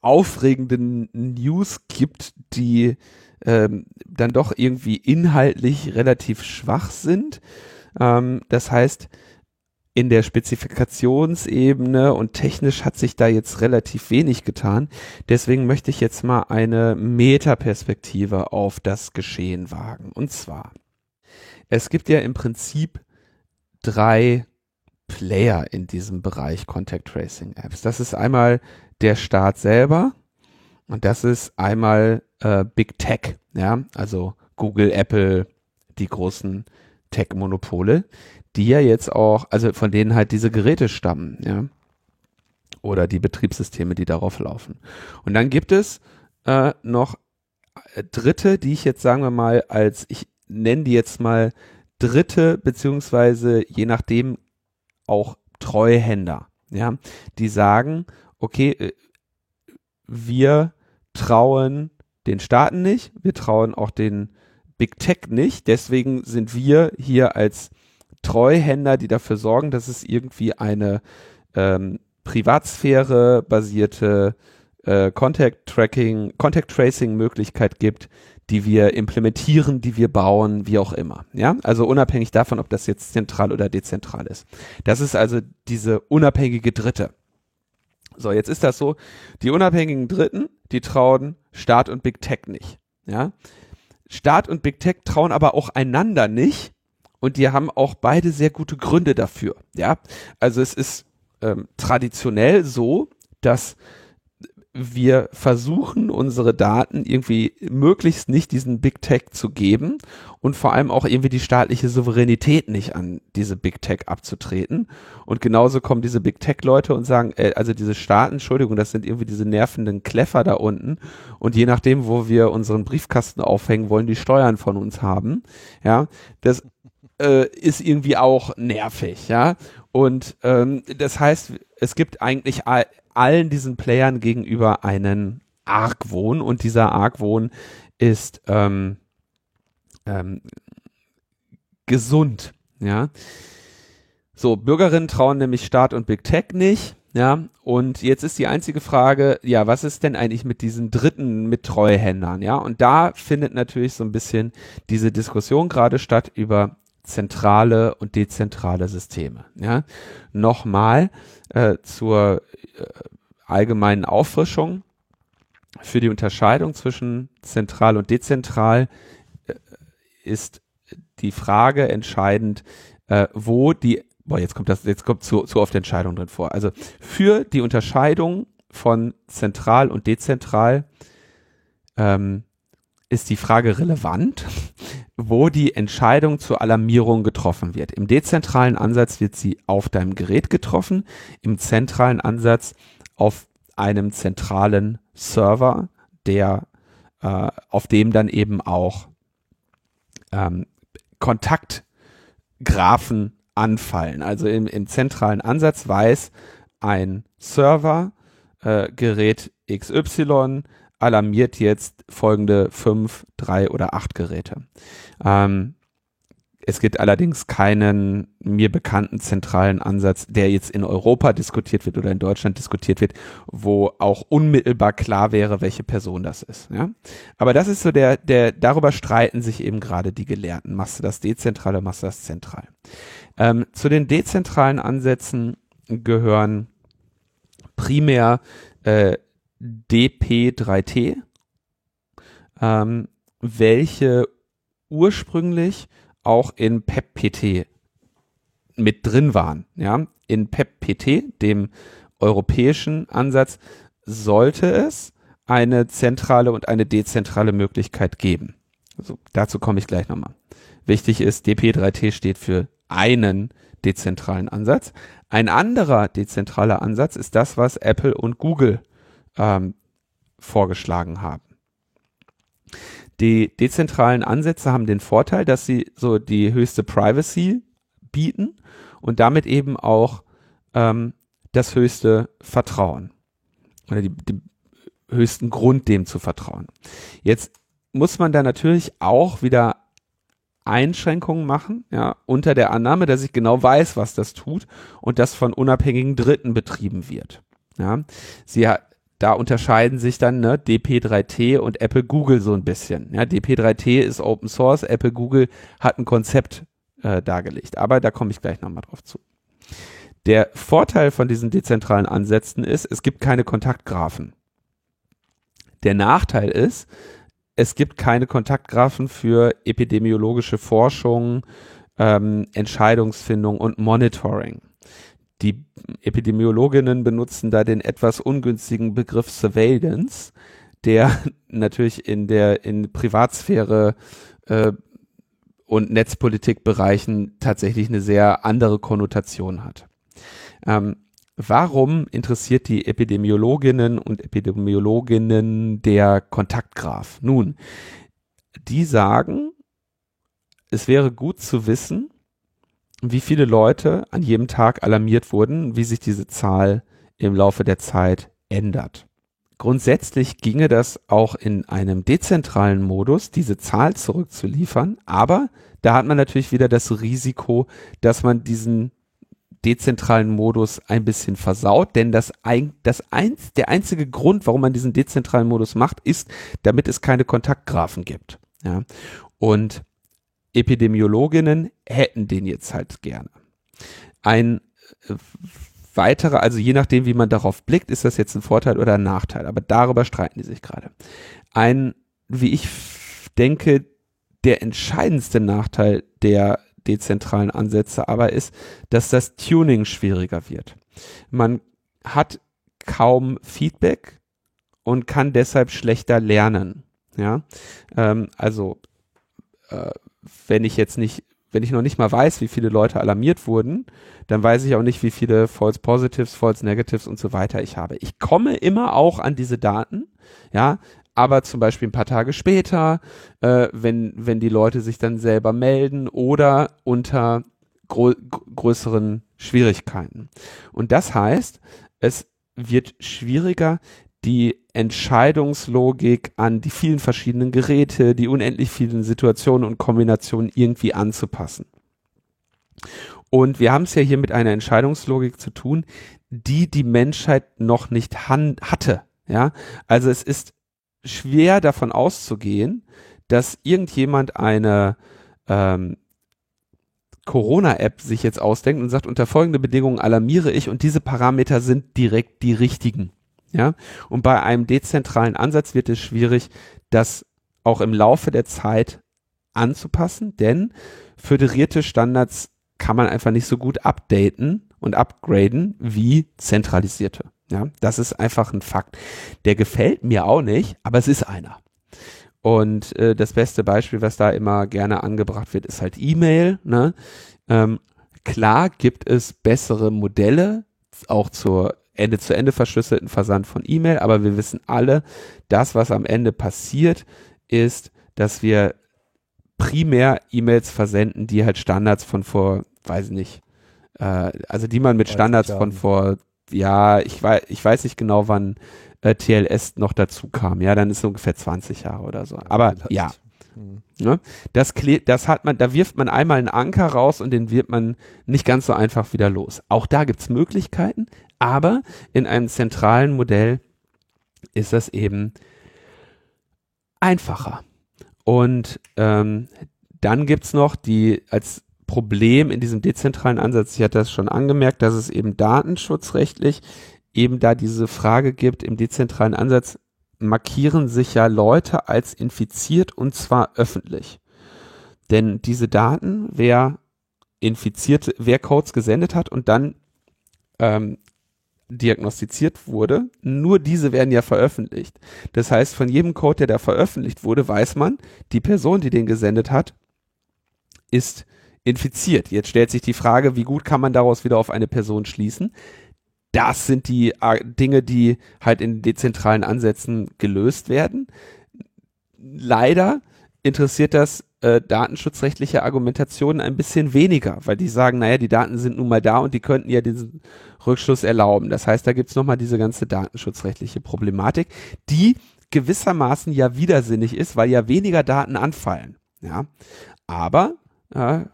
aufregenden News gibt, die ähm, dann doch irgendwie inhaltlich relativ schwach sind. Ähm, das heißt, in der Spezifikationsebene und technisch hat sich da jetzt relativ wenig getan. Deswegen möchte ich jetzt mal eine Metaperspektive auf das Geschehen wagen. Und zwar, es gibt ja im Prinzip drei Player in diesem Bereich Contact Tracing Apps. Das ist einmal der Staat selber. Und das ist einmal äh, Big Tech, ja, also Google, Apple, die großen Tech-Monopole, die ja jetzt auch, also von denen halt diese Geräte stammen, ja, oder die Betriebssysteme, die darauf laufen. Und dann gibt es äh, noch äh, Dritte, die ich jetzt sagen wir mal als, ich nenne die jetzt mal Dritte, beziehungsweise je nachdem auch Treuhänder, ja, die sagen, okay, äh, wir trauen den Staaten nicht, wir trauen auch den Big Tech nicht, deswegen sind wir hier als Treuhänder, die dafür sorgen, dass es irgendwie eine ähm, Privatsphäre basierte äh, Contact Tracking, Contact Tracing Möglichkeit gibt, die wir implementieren, die wir bauen, wie auch immer. Ja, also unabhängig davon, ob das jetzt zentral oder dezentral ist. Das ist also diese unabhängige Dritte. So, jetzt ist das so, die unabhängigen Dritten, die trauen Staat und Big Tech nicht. Ja, Staat und Big Tech trauen aber auch einander nicht und die haben auch beide sehr gute Gründe dafür. Ja, also es ist ähm, traditionell so, dass wir versuchen, unsere Daten irgendwie möglichst nicht diesen Big Tech zu geben und vor allem auch irgendwie die staatliche Souveränität nicht an diese Big Tech abzutreten. Und genauso kommen diese Big Tech Leute und sagen, äh, also diese Staaten, Entschuldigung, das sind irgendwie diese nervenden Kleffer da unten. Und je nachdem, wo wir unseren Briefkasten aufhängen, wollen die Steuern von uns haben. Ja, das äh, ist irgendwie auch nervig, ja. Und ähm, das heißt, es gibt eigentlich allen diesen Playern gegenüber einen Argwohn und dieser Argwohn ist ähm, ähm, gesund, ja. So, Bürgerinnen trauen nämlich Staat und Big Tech nicht, ja, und jetzt ist die einzige Frage, ja, was ist denn eigentlich mit diesen Dritten, mit Treuhändern, ja, und da findet natürlich so ein bisschen diese Diskussion gerade statt über zentrale und dezentrale Systeme. Ja? Nochmal äh, zur äh, allgemeinen Auffrischung für die Unterscheidung zwischen zentral und dezentral äh, ist die Frage entscheidend, äh, wo die, boah, jetzt kommt das, jetzt kommt zu, zu oft Entscheidung drin vor. Also für die Unterscheidung von zentral und dezentral ähm, ist die Frage relevant, wo die Entscheidung zur Alarmierung getroffen wird. Im dezentralen Ansatz wird sie auf deinem Gerät getroffen, im zentralen Ansatz auf einem zentralen Server, der äh, auf dem dann eben auch ähm, Kontaktgraphen anfallen. Also im, im zentralen Ansatz weiß ein Server, äh, Gerät XY alarmiert jetzt folgende fünf, drei oder acht Geräte. Ähm, es gibt allerdings keinen mir bekannten zentralen Ansatz, der jetzt in Europa diskutiert wird oder in Deutschland diskutiert wird, wo auch unmittelbar klar wäre, welche Person das ist. Ja? Aber das ist so der, der, darüber streiten sich eben gerade die Gelehrten. Machst du das dezentral oder machst du das zentral? Ähm, zu den dezentralen Ansätzen gehören primär äh, DP3T, ähm, welche ursprünglich auch in PEPPT mit drin waren. Ja? In PEPPT, dem europäischen Ansatz, sollte es eine zentrale und eine dezentrale Möglichkeit geben. Also dazu komme ich gleich nochmal. Wichtig ist, DP3T steht für einen dezentralen Ansatz. Ein anderer dezentraler Ansatz ist das, was Apple und Google ähm, vorgeschlagen haben. Die dezentralen Ansätze haben den Vorteil, dass sie so die höchste Privacy bieten und damit eben auch ähm, das höchste Vertrauen oder die, die höchsten Grund, dem zu vertrauen. Jetzt muss man da natürlich auch wieder Einschränkungen machen, ja, unter der Annahme, dass ich genau weiß, was das tut und das von unabhängigen Dritten betrieben wird. Ja, sie da unterscheiden sich dann ne, DP3T und Apple Google so ein bisschen. Ja, DP3T ist Open Source, Apple Google hat ein Konzept äh, dargelegt. Aber da komme ich gleich nochmal drauf zu. Der Vorteil von diesen dezentralen Ansätzen ist, es gibt keine Kontaktgraphen. Der Nachteil ist, es gibt keine Kontaktgraphen für epidemiologische Forschung, ähm, Entscheidungsfindung und Monitoring. Die Epidemiologinnen benutzen da den etwas ungünstigen Begriff Surveillance, der natürlich in der in Privatsphäre äh, und Netzpolitikbereichen tatsächlich eine sehr andere Konnotation hat. Ähm, warum interessiert die Epidemiologinnen und Epidemiologinnen der Kontaktgraph? Nun, die sagen, es wäre gut zu wissen, wie viele Leute an jedem Tag alarmiert wurden, wie sich diese Zahl im Laufe der Zeit ändert. Grundsätzlich ginge das auch in einem dezentralen Modus, diese Zahl zurückzuliefern, aber da hat man natürlich wieder das Risiko, dass man diesen dezentralen Modus ein bisschen versaut, denn das, ein, das eins, der einzige Grund, warum man diesen dezentralen Modus macht, ist, damit es keine Kontaktgraphen gibt. Ja. Und Epidemiologinnen hätten den jetzt halt gerne. Ein äh, weiterer, also je nachdem, wie man darauf blickt, ist das jetzt ein Vorteil oder ein Nachteil, aber darüber streiten die sich gerade. Ein, wie ich denke, der entscheidendste Nachteil der dezentralen Ansätze aber ist, dass das Tuning schwieriger wird. Man hat kaum Feedback und kann deshalb schlechter lernen. Ja, ähm, also äh, wenn ich jetzt nicht, wenn ich noch nicht mal weiß, wie viele Leute alarmiert wurden, dann weiß ich auch nicht, wie viele False Positives, False Negatives und so weiter ich habe. Ich komme immer auch an diese Daten, ja, aber zum Beispiel ein paar Tage später, äh, wenn, wenn die Leute sich dann selber melden oder unter grö größeren Schwierigkeiten. Und das heißt, es wird schwieriger, die Entscheidungslogik an die vielen verschiedenen Geräte, die unendlich vielen Situationen und Kombinationen irgendwie anzupassen. Und wir haben es ja hier mit einer Entscheidungslogik zu tun, die die Menschheit noch nicht hatte. Ja, also es ist schwer davon auszugehen, dass irgendjemand eine ähm, Corona-App sich jetzt ausdenkt und sagt, unter folgende Bedingungen alarmiere ich und diese Parameter sind direkt die richtigen. Ja, und bei einem dezentralen Ansatz wird es schwierig, das auch im Laufe der Zeit anzupassen, denn föderierte Standards kann man einfach nicht so gut updaten und upgraden wie zentralisierte. Ja, das ist einfach ein Fakt. Der gefällt mir auch nicht, aber es ist einer. Und äh, das beste Beispiel, was da immer gerne angebracht wird, ist halt E-Mail. Ne? Ähm, klar gibt es bessere Modelle, auch zur Ende-zu-Ende verschlüsselten Versand von E-Mail, aber wir wissen alle, das, was am Ende passiert, ist, dass wir primär E-Mails versenden, die halt Standards von vor, weiß ich nicht, äh, also die man mit Standards von vor, ja, ich weiß, ich weiß nicht genau, wann äh, TLS noch dazu kam. Ja, dann ist es ungefähr 20 Jahre oder so. Aber ja. Hm. Ne? Das, das hat man, da wirft man einmal einen Anker raus und den wird man nicht ganz so einfach wieder los. Auch da gibt's Möglichkeiten, aber in einem zentralen Modell ist das eben einfacher. Und ähm, dann gibt's noch die als Problem in diesem dezentralen Ansatz, ich hatte das schon angemerkt, dass es eben datenschutzrechtlich eben da diese Frage gibt, im dezentralen Ansatz markieren sich ja Leute als infiziert und zwar öffentlich. Denn diese Daten, wer infiziert, wer Codes gesendet hat und dann ähm, diagnostiziert wurde, nur diese werden ja veröffentlicht. Das heißt, von jedem Code, der da veröffentlicht wurde, weiß man, die Person, die den gesendet hat, ist infiziert. Jetzt stellt sich die Frage, wie gut kann man daraus wieder auf eine Person schließen? Das sind die äh, Dinge, die halt in dezentralen Ansätzen gelöst werden. Leider interessiert das äh, datenschutzrechtliche Argumentationen ein bisschen weniger, weil die sagen, naja, die Daten sind nun mal da und die könnten ja diesen Rückschluss erlauben. Das heißt, da gibt's nochmal diese ganze datenschutzrechtliche Problematik, die gewissermaßen ja widersinnig ist, weil ja weniger Daten anfallen. Ja, aber ja,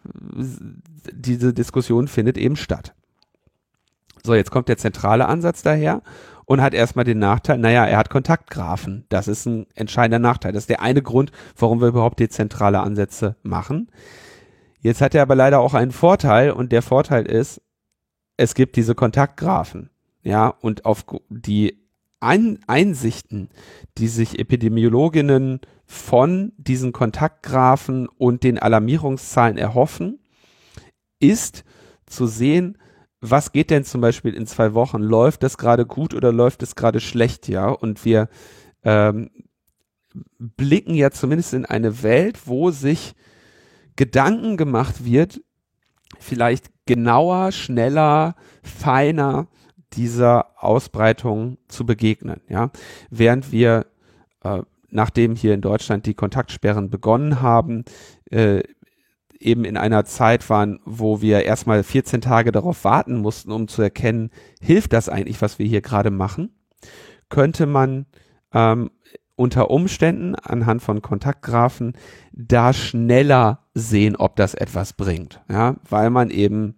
diese Diskussion findet eben statt. So, jetzt kommt der zentrale Ansatz daher und hat erstmal den Nachteil, naja, er hat Kontaktgrafen. Das ist ein entscheidender Nachteil. Das ist der eine Grund, warum wir überhaupt dezentrale Ansätze machen. Jetzt hat er aber leider auch einen Vorteil und der Vorteil ist, es gibt diese Kontaktgrafen. Ja, und auf die Ein Einsichten, die sich Epidemiologinnen von diesen Kontaktgrafen und den Alarmierungszahlen erhoffen, ist zu sehen, was geht denn zum Beispiel in zwei Wochen? Läuft das gerade gut oder läuft es gerade schlecht, ja? Und wir ähm, blicken ja zumindest in eine Welt, wo sich Gedanken gemacht wird, vielleicht genauer, schneller, feiner dieser Ausbreitung zu begegnen, ja? Während wir äh, nachdem hier in Deutschland die Kontaktsperren begonnen haben, äh, eben in einer Zeit waren, wo wir erstmal 14 Tage darauf warten mussten, um zu erkennen, hilft das eigentlich, was wir hier gerade machen, könnte man ähm, unter Umständen anhand von Kontaktgrafen da schneller sehen, ob das etwas bringt, ja, weil man eben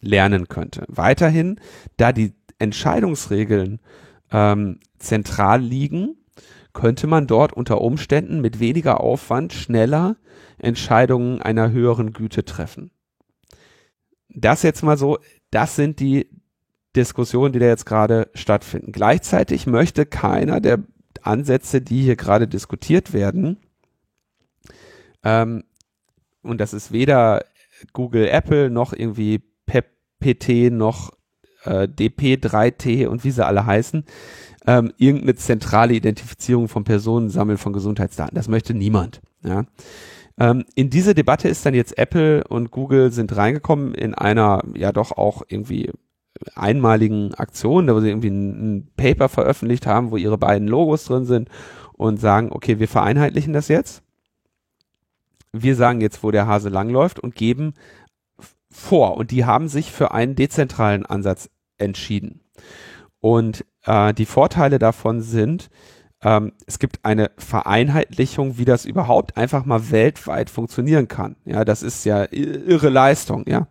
lernen könnte. Weiterhin, da die Entscheidungsregeln ähm, zentral liegen, könnte man dort unter Umständen mit weniger Aufwand schneller Entscheidungen einer höheren Güte treffen. Das jetzt mal so, das sind die Diskussionen, die da jetzt gerade stattfinden. Gleichzeitig möchte keiner der Ansätze, die hier gerade diskutiert werden, ähm, und das ist weder Google, Apple noch irgendwie PT noch äh, DP3T und wie sie alle heißen, ähm, irgendeine zentrale Identifizierung von Personen sammeln von Gesundheitsdaten. Das möchte niemand. Ja. Ähm, in diese Debatte ist dann jetzt Apple und Google sind reingekommen in einer ja doch auch irgendwie einmaligen Aktion, da wo sie irgendwie ein, ein Paper veröffentlicht haben, wo ihre beiden Logos drin sind und sagen, okay, wir vereinheitlichen das jetzt. Wir sagen jetzt, wo der Hase langläuft und geben vor. Und die haben sich für einen dezentralen Ansatz entschieden. Und äh, die Vorteile davon sind, ähm, es gibt eine Vereinheitlichung, wie das überhaupt einfach mal weltweit funktionieren kann. Ja, das ist ja irre Leistung, ja.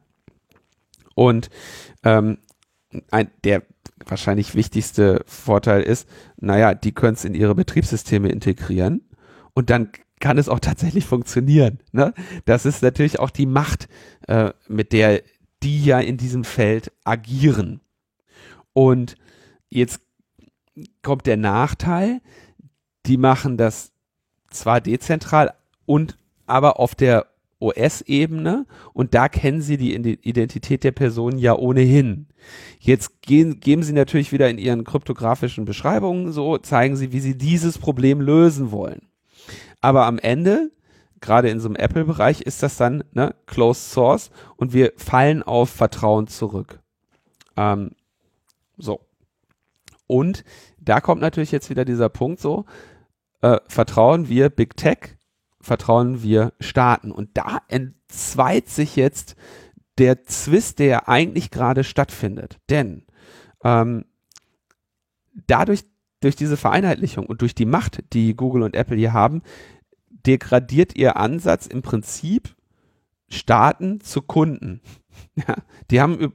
Und ähm, ein, der wahrscheinlich wichtigste Vorteil ist, naja, die können es in ihre Betriebssysteme integrieren und dann kann es auch tatsächlich funktionieren. Ne? Das ist natürlich auch die Macht, äh, mit der die ja in diesem Feld agieren. Und jetzt kommt der Nachteil, die machen das zwar dezentral und aber auf der OS-Ebene und da kennen sie die Identität der Person ja ohnehin. Jetzt gehen, geben sie natürlich wieder in ihren kryptografischen Beschreibungen so, zeigen sie, wie sie dieses Problem lösen wollen. Aber am Ende, gerade in so einem Apple-Bereich, ist das dann ne, Closed Source und wir fallen auf Vertrauen zurück. Ähm, so. Und da kommt natürlich jetzt wieder dieser Punkt so, äh, vertrauen wir Big Tech, vertrauen wir Staaten. Und da entzweit sich jetzt der Zwist, der eigentlich gerade stattfindet. Denn ähm, dadurch, durch diese Vereinheitlichung und durch die Macht, die Google und Apple hier haben, degradiert ihr Ansatz im Prinzip Staaten zu Kunden. Ja, die haben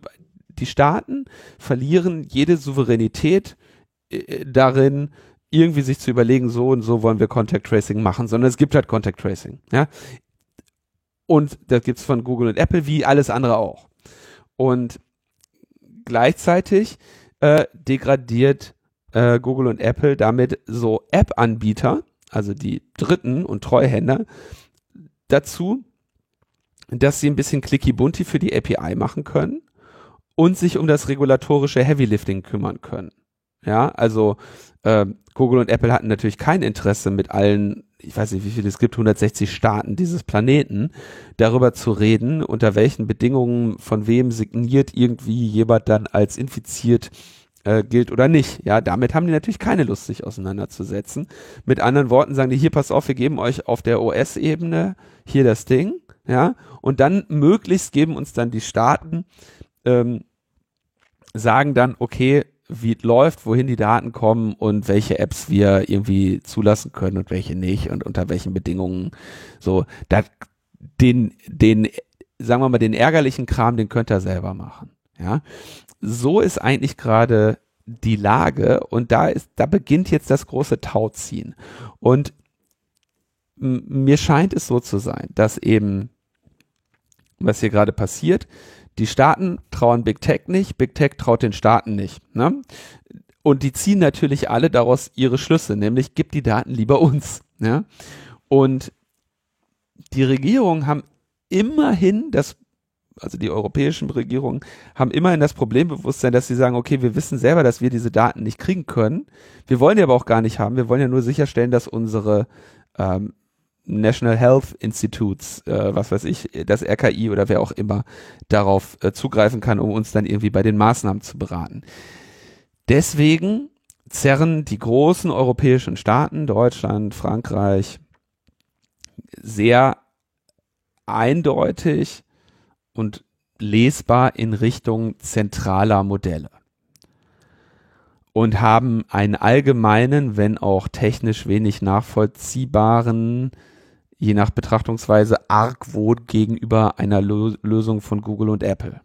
die Staaten verlieren jede Souveränität äh, darin, irgendwie sich zu überlegen, so und so wollen wir Contact Tracing machen, sondern es gibt halt Contact Tracing. Ja? Und das gibt's von Google und Apple wie alles andere auch. Und gleichzeitig äh, degradiert äh, Google und Apple damit so App-Anbieter, also die Dritten und Treuhänder, dazu, dass sie ein bisschen clicky bunty für die API machen können und sich um das regulatorische Heavy Lifting kümmern können. Ja, also äh, Google und Apple hatten natürlich kein Interesse mit allen, ich weiß nicht, wie viele es gibt, 160 Staaten dieses Planeten, darüber zu reden, unter welchen Bedingungen von wem signiert irgendwie jemand dann als infiziert äh, gilt oder nicht. Ja, damit haben die natürlich keine Lust, sich auseinanderzusetzen. Mit anderen Worten sagen die, hier pass auf, wir geben euch auf der OS-Ebene hier das Ding, ja, und dann möglichst geben uns dann die Staaten, ähm, sagen dann, okay, wie es läuft, wohin die Daten kommen und welche Apps wir irgendwie zulassen können und welche nicht und unter welchen Bedingungen. So, da, den, den, sagen wir mal, den ärgerlichen Kram, den könnt ihr selber machen. Ja, so ist eigentlich gerade die Lage und da ist, da beginnt jetzt das große Tauziehen. Und mir scheint es so zu sein, dass eben, was hier gerade passiert, die Staaten trauen Big Tech nicht, Big Tech traut den Staaten nicht. Ne? Und die ziehen natürlich alle daraus ihre Schlüsse, nämlich gib die Daten lieber uns. Ja? Und die Regierungen haben immerhin das also die europäischen Regierungen haben immerhin das Problembewusstsein, dass sie sagen, okay, wir wissen selber, dass wir diese Daten nicht kriegen können. Wir wollen die aber auch gar nicht haben. Wir wollen ja nur sicherstellen, dass unsere ähm, National Health Institutes, äh, was weiß ich, das RKI oder wer auch immer darauf äh, zugreifen kann, um uns dann irgendwie bei den Maßnahmen zu beraten. Deswegen zerren die großen europäischen Staaten, Deutschland, Frankreich, sehr eindeutig und lesbar in Richtung zentraler Modelle und haben einen allgemeinen, wenn auch technisch wenig nachvollziehbaren je nach Betrachtungsweise Argwohn gegenüber einer Lo Lösung von Google und Apple.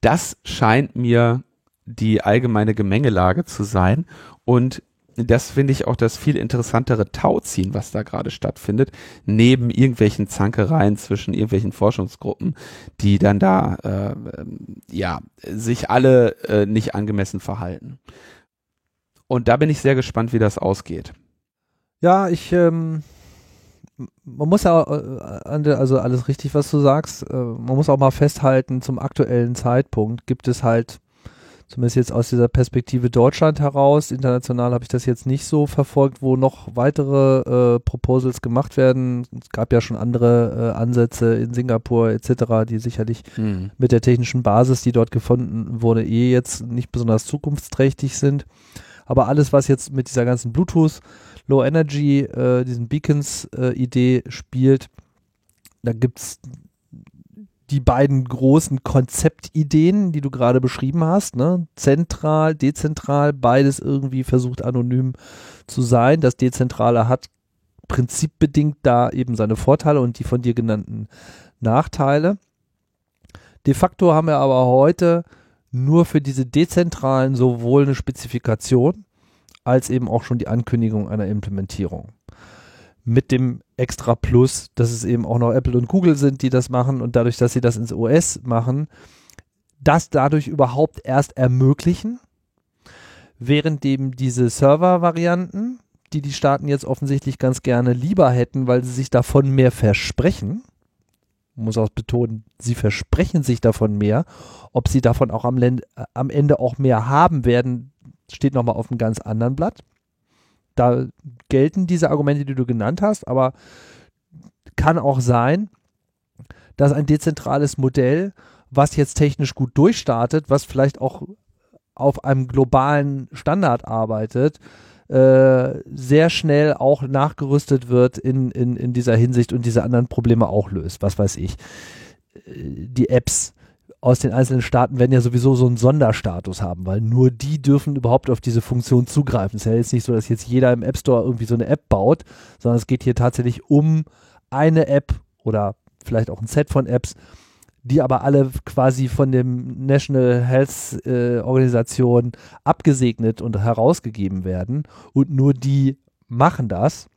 Das scheint mir die allgemeine Gemengelage zu sein und das finde ich auch das viel interessantere Tauziehen, was da gerade stattfindet, neben irgendwelchen Zankereien zwischen irgendwelchen Forschungsgruppen, die dann da äh, ja sich alle äh, nicht angemessen verhalten. Und da bin ich sehr gespannt, wie das ausgeht. Ja, ich ähm, man muss ja, äh, also alles richtig, was du sagst, äh, man muss auch mal festhalten, zum aktuellen Zeitpunkt gibt es halt zumindest jetzt aus dieser Perspektive Deutschland heraus. International habe ich das jetzt nicht so verfolgt, wo noch weitere äh, Proposals gemacht werden. Es gab ja schon andere äh, Ansätze in Singapur etc., die sicherlich mhm. mit der technischen Basis, die dort gefunden wurde, eh jetzt nicht besonders zukunftsträchtig sind. Aber alles, was jetzt mit dieser ganzen Bluetooth, Low Energy, äh, diesen Beacons-Idee spielt, da gibt es die beiden großen Konzeptideen, die du gerade beschrieben hast, ne? zentral, dezentral, beides irgendwie versucht anonym zu sein. Das Dezentrale hat prinzipbedingt da eben seine Vorteile und die von dir genannten Nachteile. De facto haben wir aber heute nur für diese dezentralen sowohl eine Spezifikation als eben auch schon die Ankündigung einer Implementierung. Mit dem extra Plus, dass es eben auch noch Apple und Google sind, die das machen und dadurch, dass sie das ins OS machen, das dadurch überhaupt erst ermöglichen, während eben diese Server-Varianten, die die Staaten jetzt offensichtlich ganz gerne lieber hätten, weil sie sich davon mehr versprechen, muss auch betonen, sie versprechen sich davon mehr, ob sie davon auch am, Lend am Ende auch mehr haben werden, steht nochmal auf einem ganz anderen Blatt da gelten diese Argumente, die du genannt hast, aber kann auch sein, dass ein dezentrales Modell, was jetzt technisch gut durchstartet, was vielleicht auch auf einem globalen Standard arbeitet, äh, sehr schnell auch nachgerüstet wird in, in, in dieser Hinsicht und diese anderen Probleme auch löst. Was weiß ich. Äh, die Apps, aus den einzelnen Staaten werden ja sowieso so einen Sonderstatus haben, weil nur die dürfen überhaupt auf diese Funktion zugreifen. Es ist ja jetzt nicht so, dass jetzt jeder im App Store irgendwie so eine App baut, sondern es geht hier tatsächlich um eine App oder vielleicht auch ein Set von Apps, die aber alle quasi von dem National Health äh, Organisation abgesegnet und herausgegeben werden und nur die machen das.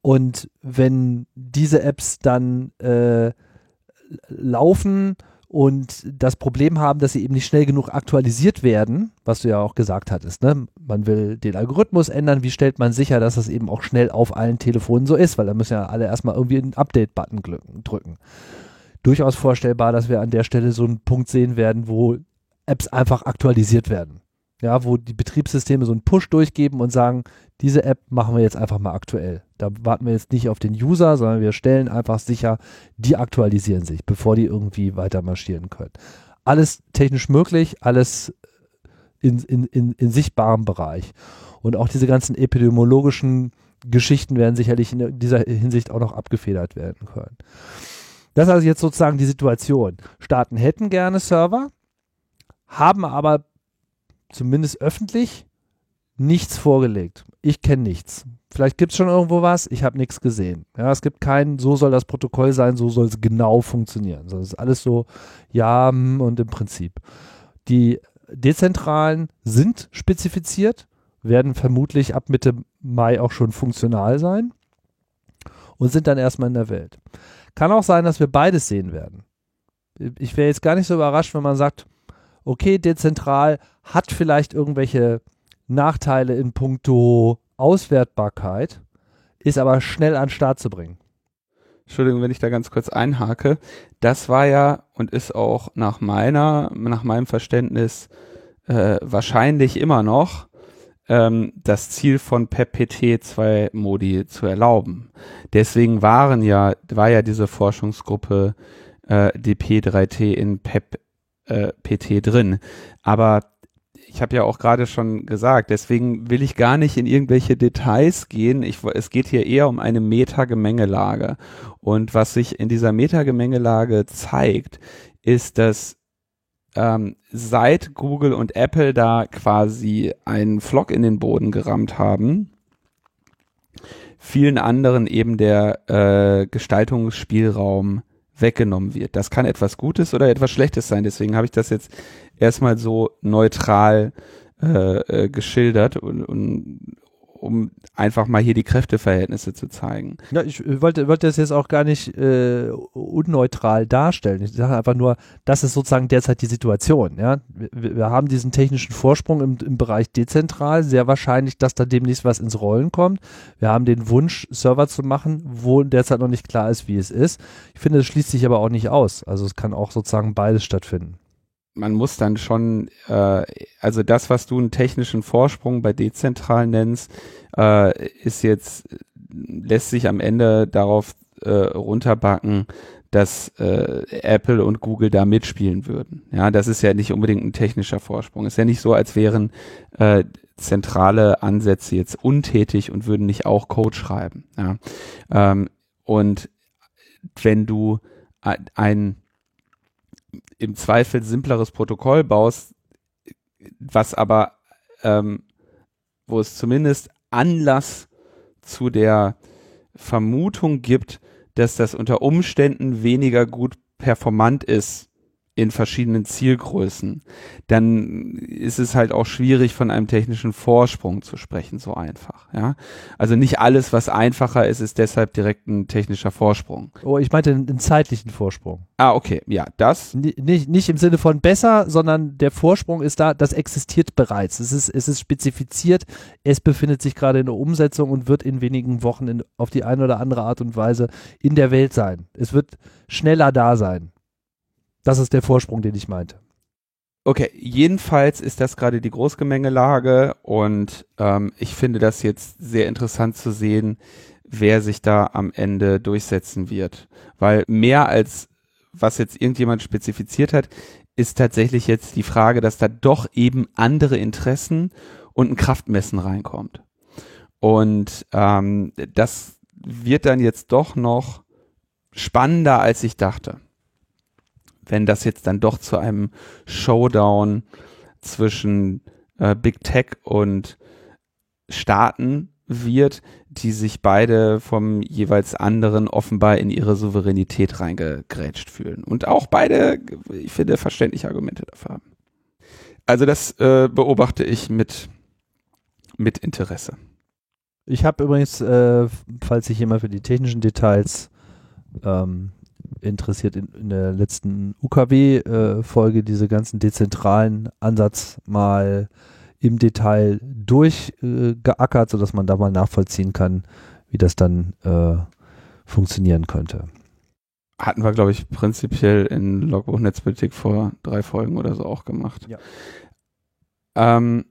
Und wenn diese Apps dann äh, laufen und das Problem haben, dass sie eben nicht schnell genug aktualisiert werden, was du ja auch gesagt hattest. Ne? Man will den Algorithmus ändern. Wie stellt man sicher, dass das eben auch schnell auf allen Telefonen so ist? Weil da müssen ja alle erstmal irgendwie einen Update-Button drücken. Durchaus vorstellbar, dass wir an der Stelle so einen Punkt sehen werden, wo Apps einfach aktualisiert werden ja, wo die Betriebssysteme so einen Push durchgeben und sagen, diese App machen wir jetzt einfach mal aktuell. Da warten wir jetzt nicht auf den User, sondern wir stellen einfach sicher, die aktualisieren sich, bevor die irgendwie weiter marschieren können. Alles technisch möglich, alles in, in, in, in sichtbarem Bereich. Und auch diese ganzen epidemiologischen Geschichten werden sicherlich in dieser Hinsicht auch noch abgefedert werden können. Das ist also jetzt sozusagen die Situation. Staaten hätten gerne Server, haben aber zumindest öffentlich, nichts vorgelegt. Ich kenne nichts. Vielleicht gibt es schon irgendwo was, ich habe nichts gesehen. Ja, es gibt kein, so soll das Protokoll sein, so soll es genau funktionieren. Das ist alles so, ja hm, und im Prinzip. Die dezentralen sind spezifiziert, werden vermutlich ab Mitte Mai auch schon funktional sein und sind dann erstmal in der Welt. Kann auch sein, dass wir beides sehen werden. Ich wäre jetzt gar nicht so überrascht, wenn man sagt, okay, dezentral hat vielleicht irgendwelche Nachteile in puncto Auswertbarkeit, ist aber schnell an den Start zu bringen. Entschuldigung, wenn ich da ganz kurz einhake. Das war ja und ist auch nach meiner, nach meinem Verständnis äh, wahrscheinlich immer noch ähm, das Ziel von PEP-PT 2 Modi zu erlauben. Deswegen waren ja, war ja diese Forschungsgruppe äh, DP3T in PEP äh, PT drin. Aber ich habe ja auch gerade schon gesagt, deswegen will ich gar nicht in irgendwelche Details gehen. Ich, es geht hier eher um eine Metagemengelage. Und was sich in dieser Metagemengelage zeigt, ist, dass ähm, seit Google und Apple da quasi einen Flock in den Boden gerammt haben, vielen anderen eben der äh, Gestaltungsspielraum weggenommen wird. Das kann etwas Gutes oder etwas Schlechtes sein. Deswegen habe ich das jetzt erstmal so neutral äh, äh, geschildert und, und um einfach mal hier die Kräfteverhältnisse zu zeigen. Ja, ich wollte, wollte das jetzt auch gar nicht äh, unneutral darstellen. Ich sage einfach nur, das ist sozusagen derzeit die Situation. Ja? Wir, wir haben diesen technischen Vorsprung im, im Bereich dezentral, sehr wahrscheinlich, dass da demnächst was ins Rollen kommt. Wir haben den Wunsch, Server zu machen, wo derzeit noch nicht klar ist, wie es ist. Ich finde, das schließt sich aber auch nicht aus. Also es kann auch sozusagen beides stattfinden man muss dann schon, äh, also das, was du einen technischen Vorsprung bei dezentral nennst, äh, ist jetzt, lässt sich am Ende darauf äh, runterbacken, dass äh, Apple und Google da mitspielen würden. Ja, das ist ja nicht unbedingt ein technischer Vorsprung. Ist ja nicht so, als wären äh, zentrale Ansätze jetzt untätig und würden nicht auch Code schreiben. Ja, ähm, und wenn du ein im Zweifel simpleres Protokoll baust, was aber, ähm, wo es zumindest Anlass zu der Vermutung gibt, dass das unter Umständen weniger gut performant ist in verschiedenen Zielgrößen, dann ist es halt auch schwierig von einem technischen Vorsprung zu sprechen, so einfach, ja. Also nicht alles, was einfacher ist, ist deshalb direkt ein technischer Vorsprung. Oh, ich meinte einen zeitlichen Vorsprung. Ah, okay, ja, das. N nicht, nicht im Sinne von besser, sondern der Vorsprung ist da, das existiert bereits. Es ist, es ist spezifiziert, es befindet sich gerade in der Umsetzung und wird in wenigen Wochen in, auf die eine oder andere Art und Weise in der Welt sein. Es wird schneller da sein. Das ist der Vorsprung, den ich meinte. Okay, jedenfalls ist das gerade die Großgemengelage und ähm, ich finde das jetzt sehr interessant zu sehen, wer sich da am Ende durchsetzen wird. Weil mehr als was jetzt irgendjemand spezifiziert hat, ist tatsächlich jetzt die Frage, dass da doch eben andere Interessen und ein Kraftmessen reinkommt. Und ähm, das wird dann jetzt doch noch spannender, als ich dachte wenn das jetzt dann doch zu einem Showdown zwischen äh, Big Tech und Staaten wird, die sich beide vom jeweils anderen offenbar in ihre Souveränität reingegrätscht fühlen. Und auch beide, ich finde, verständliche Argumente dafür haben. Also das äh, beobachte ich mit, mit Interesse. Ich habe übrigens, äh, falls sich jemand für die technischen Details ähm, interessiert in, in der letzten UKW-Folge äh, diese ganzen dezentralen Ansatz mal im Detail durchgeackert, äh, sodass man da mal nachvollziehen kann, wie das dann äh, funktionieren könnte. Hatten wir, glaube ich, prinzipiell in Logbuch Netzpolitik vor drei Folgen oder so auch gemacht. Ja. Ähm,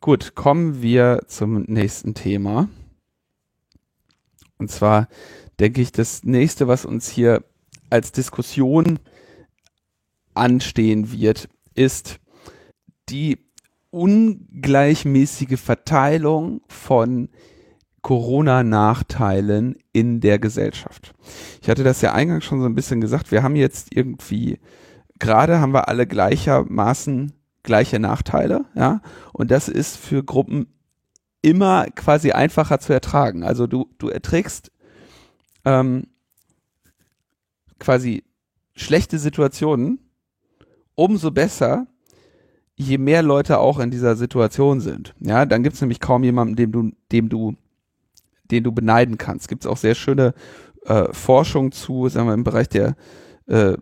gut, kommen wir zum nächsten Thema. Und zwar denke ich, das nächste, was uns hier als Diskussion anstehen wird, ist die ungleichmäßige Verteilung von Corona-Nachteilen in der Gesellschaft. Ich hatte das ja eingangs schon so ein bisschen gesagt. Wir haben jetzt irgendwie, gerade haben wir alle gleichermaßen gleiche Nachteile, ja, und das ist für Gruppen immer quasi einfacher zu ertragen. Also du, du erträgst ähm, quasi schlechte Situationen umso besser, je mehr Leute auch in dieser Situation sind. Ja, dann gibt es nämlich kaum jemanden, dem du, dem du, den du beneiden kannst. Gibt es auch sehr schöne äh, Forschung zu, sagen wir im Bereich der äh,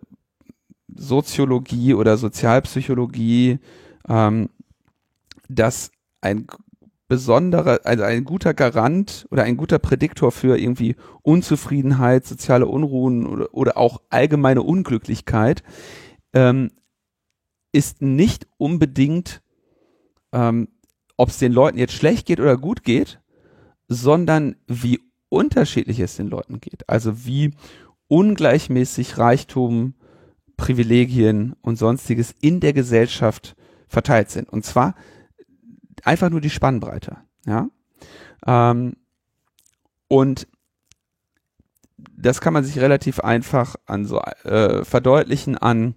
Soziologie oder Sozialpsychologie, ähm, dass ein besonderer, also ein guter Garant oder ein guter Prädiktor für irgendwie Unzufriedenheit, soziale Unruhen oder, oder auch allgemeine Unglücklichkeit ähm, ist nicht unbedingt, ähm, ob es den Leuten jetzt schlecht geht oder gut geht, sondern wie unterschiedlich es den Leuten geht. Also wie ungleichmäßig Reichtum, Privilegien und sonstiges in der Gesellschaft verteilt sind. Und zwar einfach nur die Spannbreite. Ja. Ähm, und das kann man sich relativ einfach an so äh, verdeutlichen an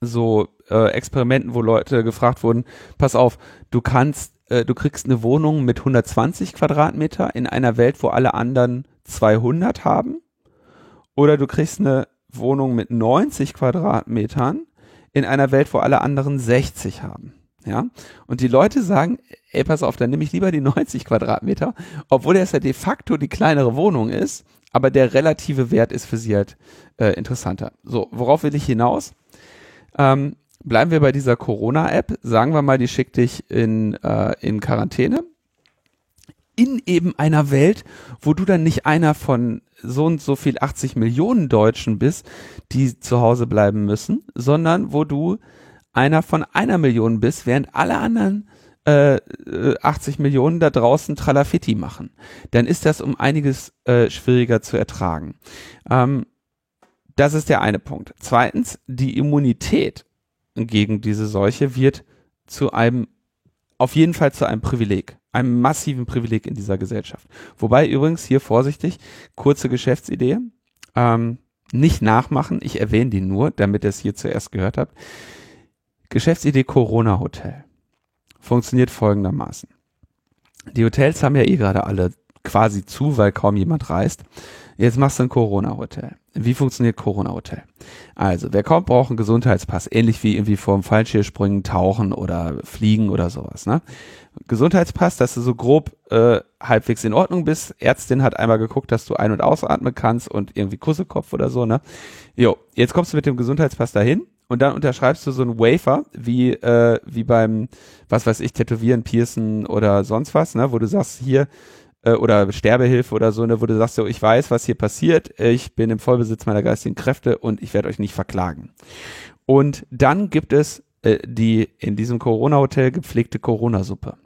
so äh, Experimenten, wo Leute gefragt wurden, pass auf, du kannst, äh, du kriegst eine Wohnung mit 120 Quadratmeter in einer Welt, wo alle anderen 200 haben, oder du kriegst eine Wohnung mit 90 Quadratmetern in einer Welt, wo alle anderen 60 haben. Ja, und die Leute sagen, ey, pass auf, dann nehme ich lieber die 90 Quadratmeter, obwohl es ja de facto die kleinere Wohnung ist, aber der relative Wert ist für sie halt äh, interessanter. So, worauf will ich hinaus? Ähm, bleiben wir bei dieser Corona-App. Sagen wir mal, die schickt dich in, äh, in Quarantäne. In eben einer Welt, wo du dann nicht einer von so und so viel 80 Millionen Deutschen bist, die zu Hause bleiben müssen, sondern wo du einer von einer Million bist, während alle anderen äh, 80 Millionen da draußen Tralafitti machen, dann ist das um einiges äh, schwieriger zu ertragen. Ähm, das ist der eine Punkt. Zweitens, die Immunität gegen diese Seuche wird zu einem, auf jeden Fall zu einem Privileg, einem massiven Privileg in dieser Gesellschaft. Wobei übrigens hier vorsichtig, kurze Geschäftsidee, ähm, nicht nachmachen, ich erwähne die nur, damit ihr es hier zuerst gehört habt. Geschäftsidee Corona Hotel funktioniert folgendermaßen. Die Hotels haben ja eh gerade alle quasi zu, weil kaum jemand reist. Jetzt machst du ein Corona-Hotel. Wie funktioniert Corona-Hotel? Also, wer kommt, braucht einen Gesundheitspass. Ähnlich wie irgendwie vorm Fallschirmspringen, Tauchen oder Fliegen oder sowas. Ne? Gesundheitspass, dass du so grob äh, halbwegs in Ordnung bist. Ärztin hat einmal geguckt, dass du ein- und ausatmen kannst und irgendwie Kussekopf oder so. Ne? Jo, jetzt kommst du mit dem Gesundheitspass dahin und dann unterschreibst du so einen Wafer, wie, äh, wie beim, was weiß ich, Tätowieren, Piercen oder sonst was, ne, wo du sagst, hier, äh, oder Sterbehilfe oder so, ne, wo du sagst, so, ich weiß, was hier passiert, ich bin im Vollbesitz meiner geistigen Kräfte und ich werde euch nicht verklagen. Und dann gibt es äh, die in diesem Corona-Hotel gepflegte Corona-Suppe.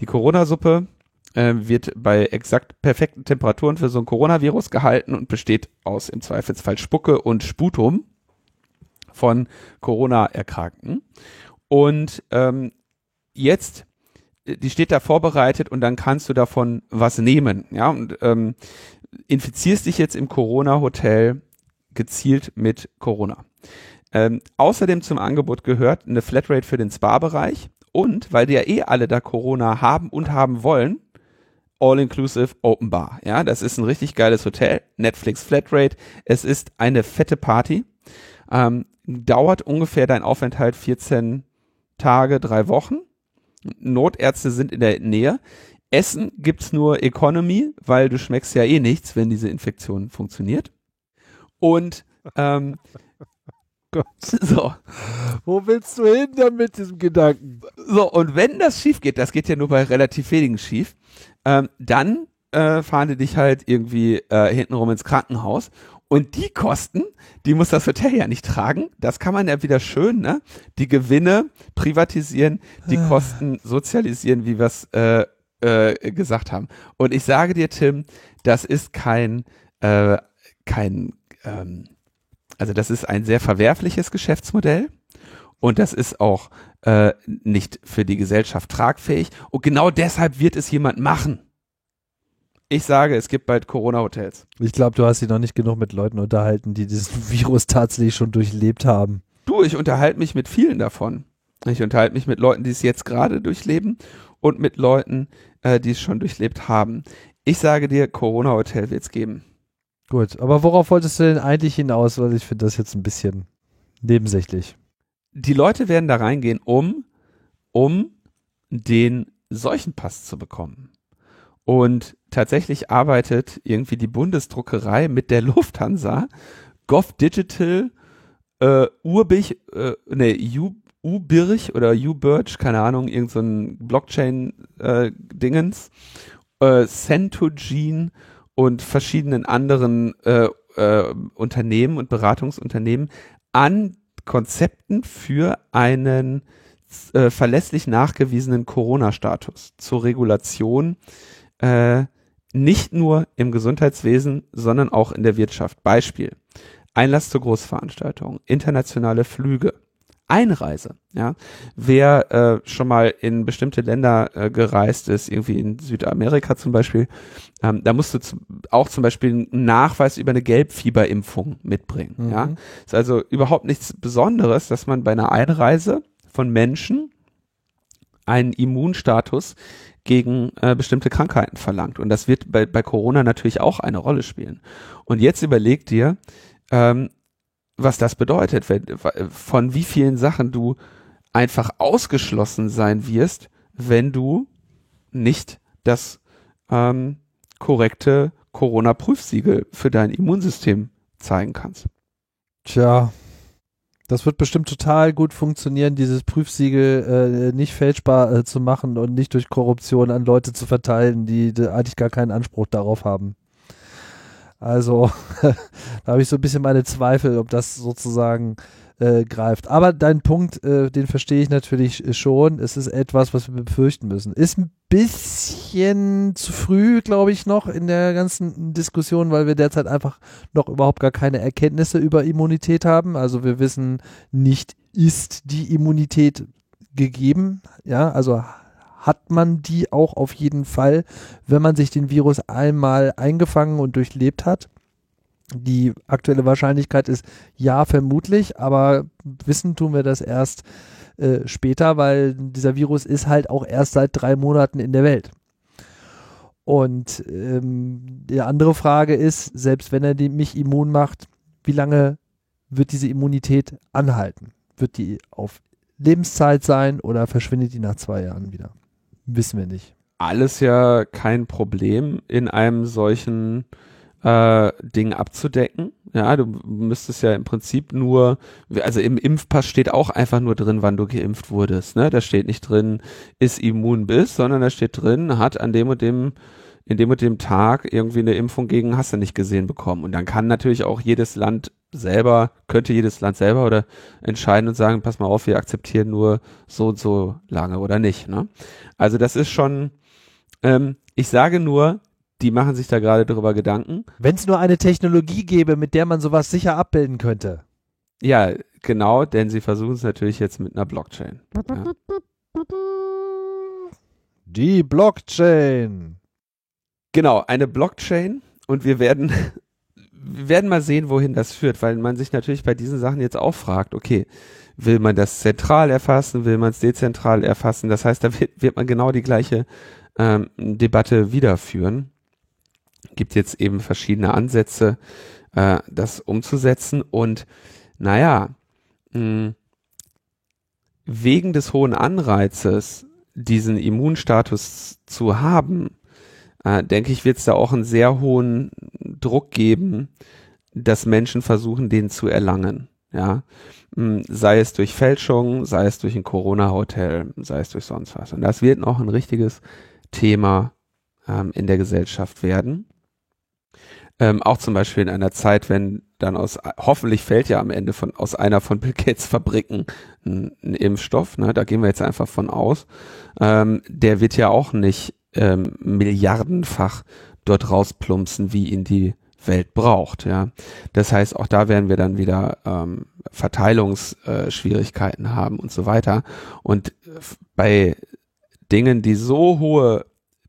Die Corona-Suppe äh, wird bei exakt perfekten Temperaturen für so ein Coronavirus gehalten und besteht aus im Zweifelsfall Spucke und Sputum von Corona-Erkrankten. Und ähm, jetzt, die steht da vorbereitet und dann kannst du davon was nehmen. Ja, und ähm, infizierst dich jetzt im Corona-Hotel gezielt mit Corona. Ähm, außerdem zum Angebot gehört eine Flatrate für den Spa-Bereich und, weil die ja eh alle da Corona haben und haben wollen, All-Inclusive Open Bar. Ja, das ist ein richtig geiles Hotel. Netflix Flatrate. Es ist eine fette Party. Ähm, dauert ungefähr dein Aufenthalt 14 Tage, drei Wochen. Notärzte sind in der Nähe. Essen gibt's nur Economy, weil du schmeckst ja eh nichts, wenn diese Infektion funktioniert. Und ähm, Gott. so, Wo willst du hin dann mit diesem Gedanken? so, und wenn das schief geht, das geht ja nur bei relativ wenigen schief, ähm, dann äh, fahren die dich halt irgendwie äh, hintenrum ins Krankenhaus. Und die Kosten, die muss das Hotel ja nicht tragen. Das kann man ja wieder schön, ne? Die Gewinne privatisieren, die Kosten sozialisieren, wie wir es äh, äh, gesagt haben. Und ich sage dir, Tim, das ist kein, äh, kein, ähm, also das ist ein sehr verwerfliches Geschäftsmodell. Und das ist auch äh, nicht für die Gesellschaft tragfähig. Und genau deshalb wird es jemand machen. Ich sage, es gibt bald Corona-Hotels. Ich glaube, du hast dich noch nicht genug mit Leuten unterhalten, die diesen Virus tatsächlich schon durchlebt haben. Du, ich unterhalte mich mit vielen davon. Ich unterhalte mich mit Leuten, die es jetzt gerade durchleben und mit Leuten, äh, die es schon durchlebt haben. Ich sage dir, Corona-Hotel wird es geben. Gut, aber worauf wolltest du denn eigentlich hinaus? Weil ich finde das jetzt ein bisschen nebensächlich. Die Leute werden da reingehen, um, um den Seuchenpass zu bekommen. Und tatsächlich arbeitet irgendwie die Bundesdruckerei mit der Lufthansa, Gov Digital, äh, Urbich, äh, nee, U, Ubirch oder Ubirch, keine Ahnung, irgend so ein Blockchain-Dingens, äh, Centogene und verschiedenen anderen äh, äh, Unternehmen und Beratungsunternehmen an Konzepten für einen äh, verlässlich nachgewiesenen Corona-Status zur Regulation äh, nicht nur im Gesundheitswesen, sondern auch in der Wirtschaft. Beispiel. Einlass zur Großveranstaltung, internationale Flüge, Einreise. Ja, wer äh, schon mal in bestimmte Länder äh, gereist ist, irgendwie in Südamerika zum Beispiel, ähm, da musst du zu, auch zum Beispiel einen Nachweis über eine Gelbfieberimpfung mitbringen. Mhm. Ja, ist also überhaupt nichts Besonderes, dass man bei einer Einreise von Menschen einen Immunstatus gegen äh, bestimmte Krankheiten verlangt. Und das wird bei, bei Corona natürlich auch eine Rolle spielen. Und jetzt überleg dir, ähm, was das bedeutet, wenn, von wie vielen Sachen du einfach ausgeschlossen sein wirst, wenn du nicht das ähm, korrekte Corona-Prüfsiegel für dein Immunsystem zeigen kannst. Tja, das wird bestimmt total gut funktionieren, dieses Prüfsiegel äh, nicht fälschbar äh, zu machen und nicht durch Korruption an Leute zu verteilen, die, die eigentlich gar keinen Anspruch darauf haben. Also da habe ich so ein bisschen meine Zweifel, ob das sozusagen äh, greift. Aber dein Punkt, äh, den verstehe ich natürlich schon. Es ist etwas, was wir befürchten müssen. Ist ein bisschen zu früh, glaube ich, noch in der ganzen Diskussion, weil wir derzeit einfach noch überhaupt gar keine Erkenntnisse über Immunität haben. Also wir wissen nicht, ist die Immunität gegeben? Ja, also hat man die auch auf jeden Fall, wenn man sich den Virus einmal eingefangen und durchlebt hat. Die aktuelle Wahrscheinlichkeit ist ja, vermutlich, aber wissen tun wir das erst äh, später, weil dieser Virus ist halt auch erst seit drei Monaten in der Welt. Und ähm, die andere Frage ist, selbst wenn er die, mich immun macht, wie lange wird diese Immunität anhalten? Wird die auf Lebenszeit sein oder verschwindet die nach zwei Jahren wieder? Wissen wir nicht. Alles ja kein Problem in einem solchen äh, Ding abzudecken. Ja, du müsstest ja im Prinzip nur, also im Impfpass steht auch einfach nur drin, wann du geimpft wurdest. Ne? Da steht nicht drin, ist immun bist, sondern da steht drin, hat an dem und dem in dem und dem Tag irgendwie eine Impfung gegen hast du nicht gesehen bekommen. Und dann kann natürlich auch jedes Land selber, könnte jedes Land selber oder entscheiden und sagen, pass mal auf, wir akzeptieren nur so und so lange oder nicht. Ne? Also das ist schon, ähm, ich sage nur, die machen sich da gerade darüber Gedanken. Wenn es nur eine Technologie gäbe, mit der man sowas sicher abbilden könnte. Ja, genau, denn sie versuchen es natürlich jetzt mit einer Blockchain. Ja. Die Blockchain. Genau, eine Blockchain und wir werden, wir werden mal sehen, wohin das führt, weil man sich natürlich bei diesen Sachen jetzt auch fragt, okay, will man das zentral erfassen, will man es dezentral erfassen? Das heißt, da wird, wird man genau die gleiche ähm, Debatte wiederführen gibt jetzt eben verschiedene Ansätze, äh, das umzusetzen. Und naja, mh, wegen des hohen Anreizes, diesen Immunstatus zu haben, äh, denke ich, wird es da auch einen sehr hohen Druck geben, dass Menschen versuchen, den zu erlangen. Ja, sei es durch Fälschung, sei es durch ein Corona-Hotel, sei es durch sonst was. Und das wird noch ein richtiges Thema ähm, in der Gesellschaft werden. Ähm, auch zum Beispiel in einer Zeit, wenn dann aus, hoffentlich fällt ja am Ende von, aus einer von Bill Gates Fabriken ein, ein Impfstoff, ne, da gehen wir jetzt einfach von aus, ähm, der wird ja auch nicht ähm, milliardenfach dort rausplumpsen, wie ihn die Welt braucht, ja. Das heißt, auch da werden wir dann wieder ähm, Verteilungsschwierigkeiten äh, haben und so weiter. Und bei Dingen, die so hohe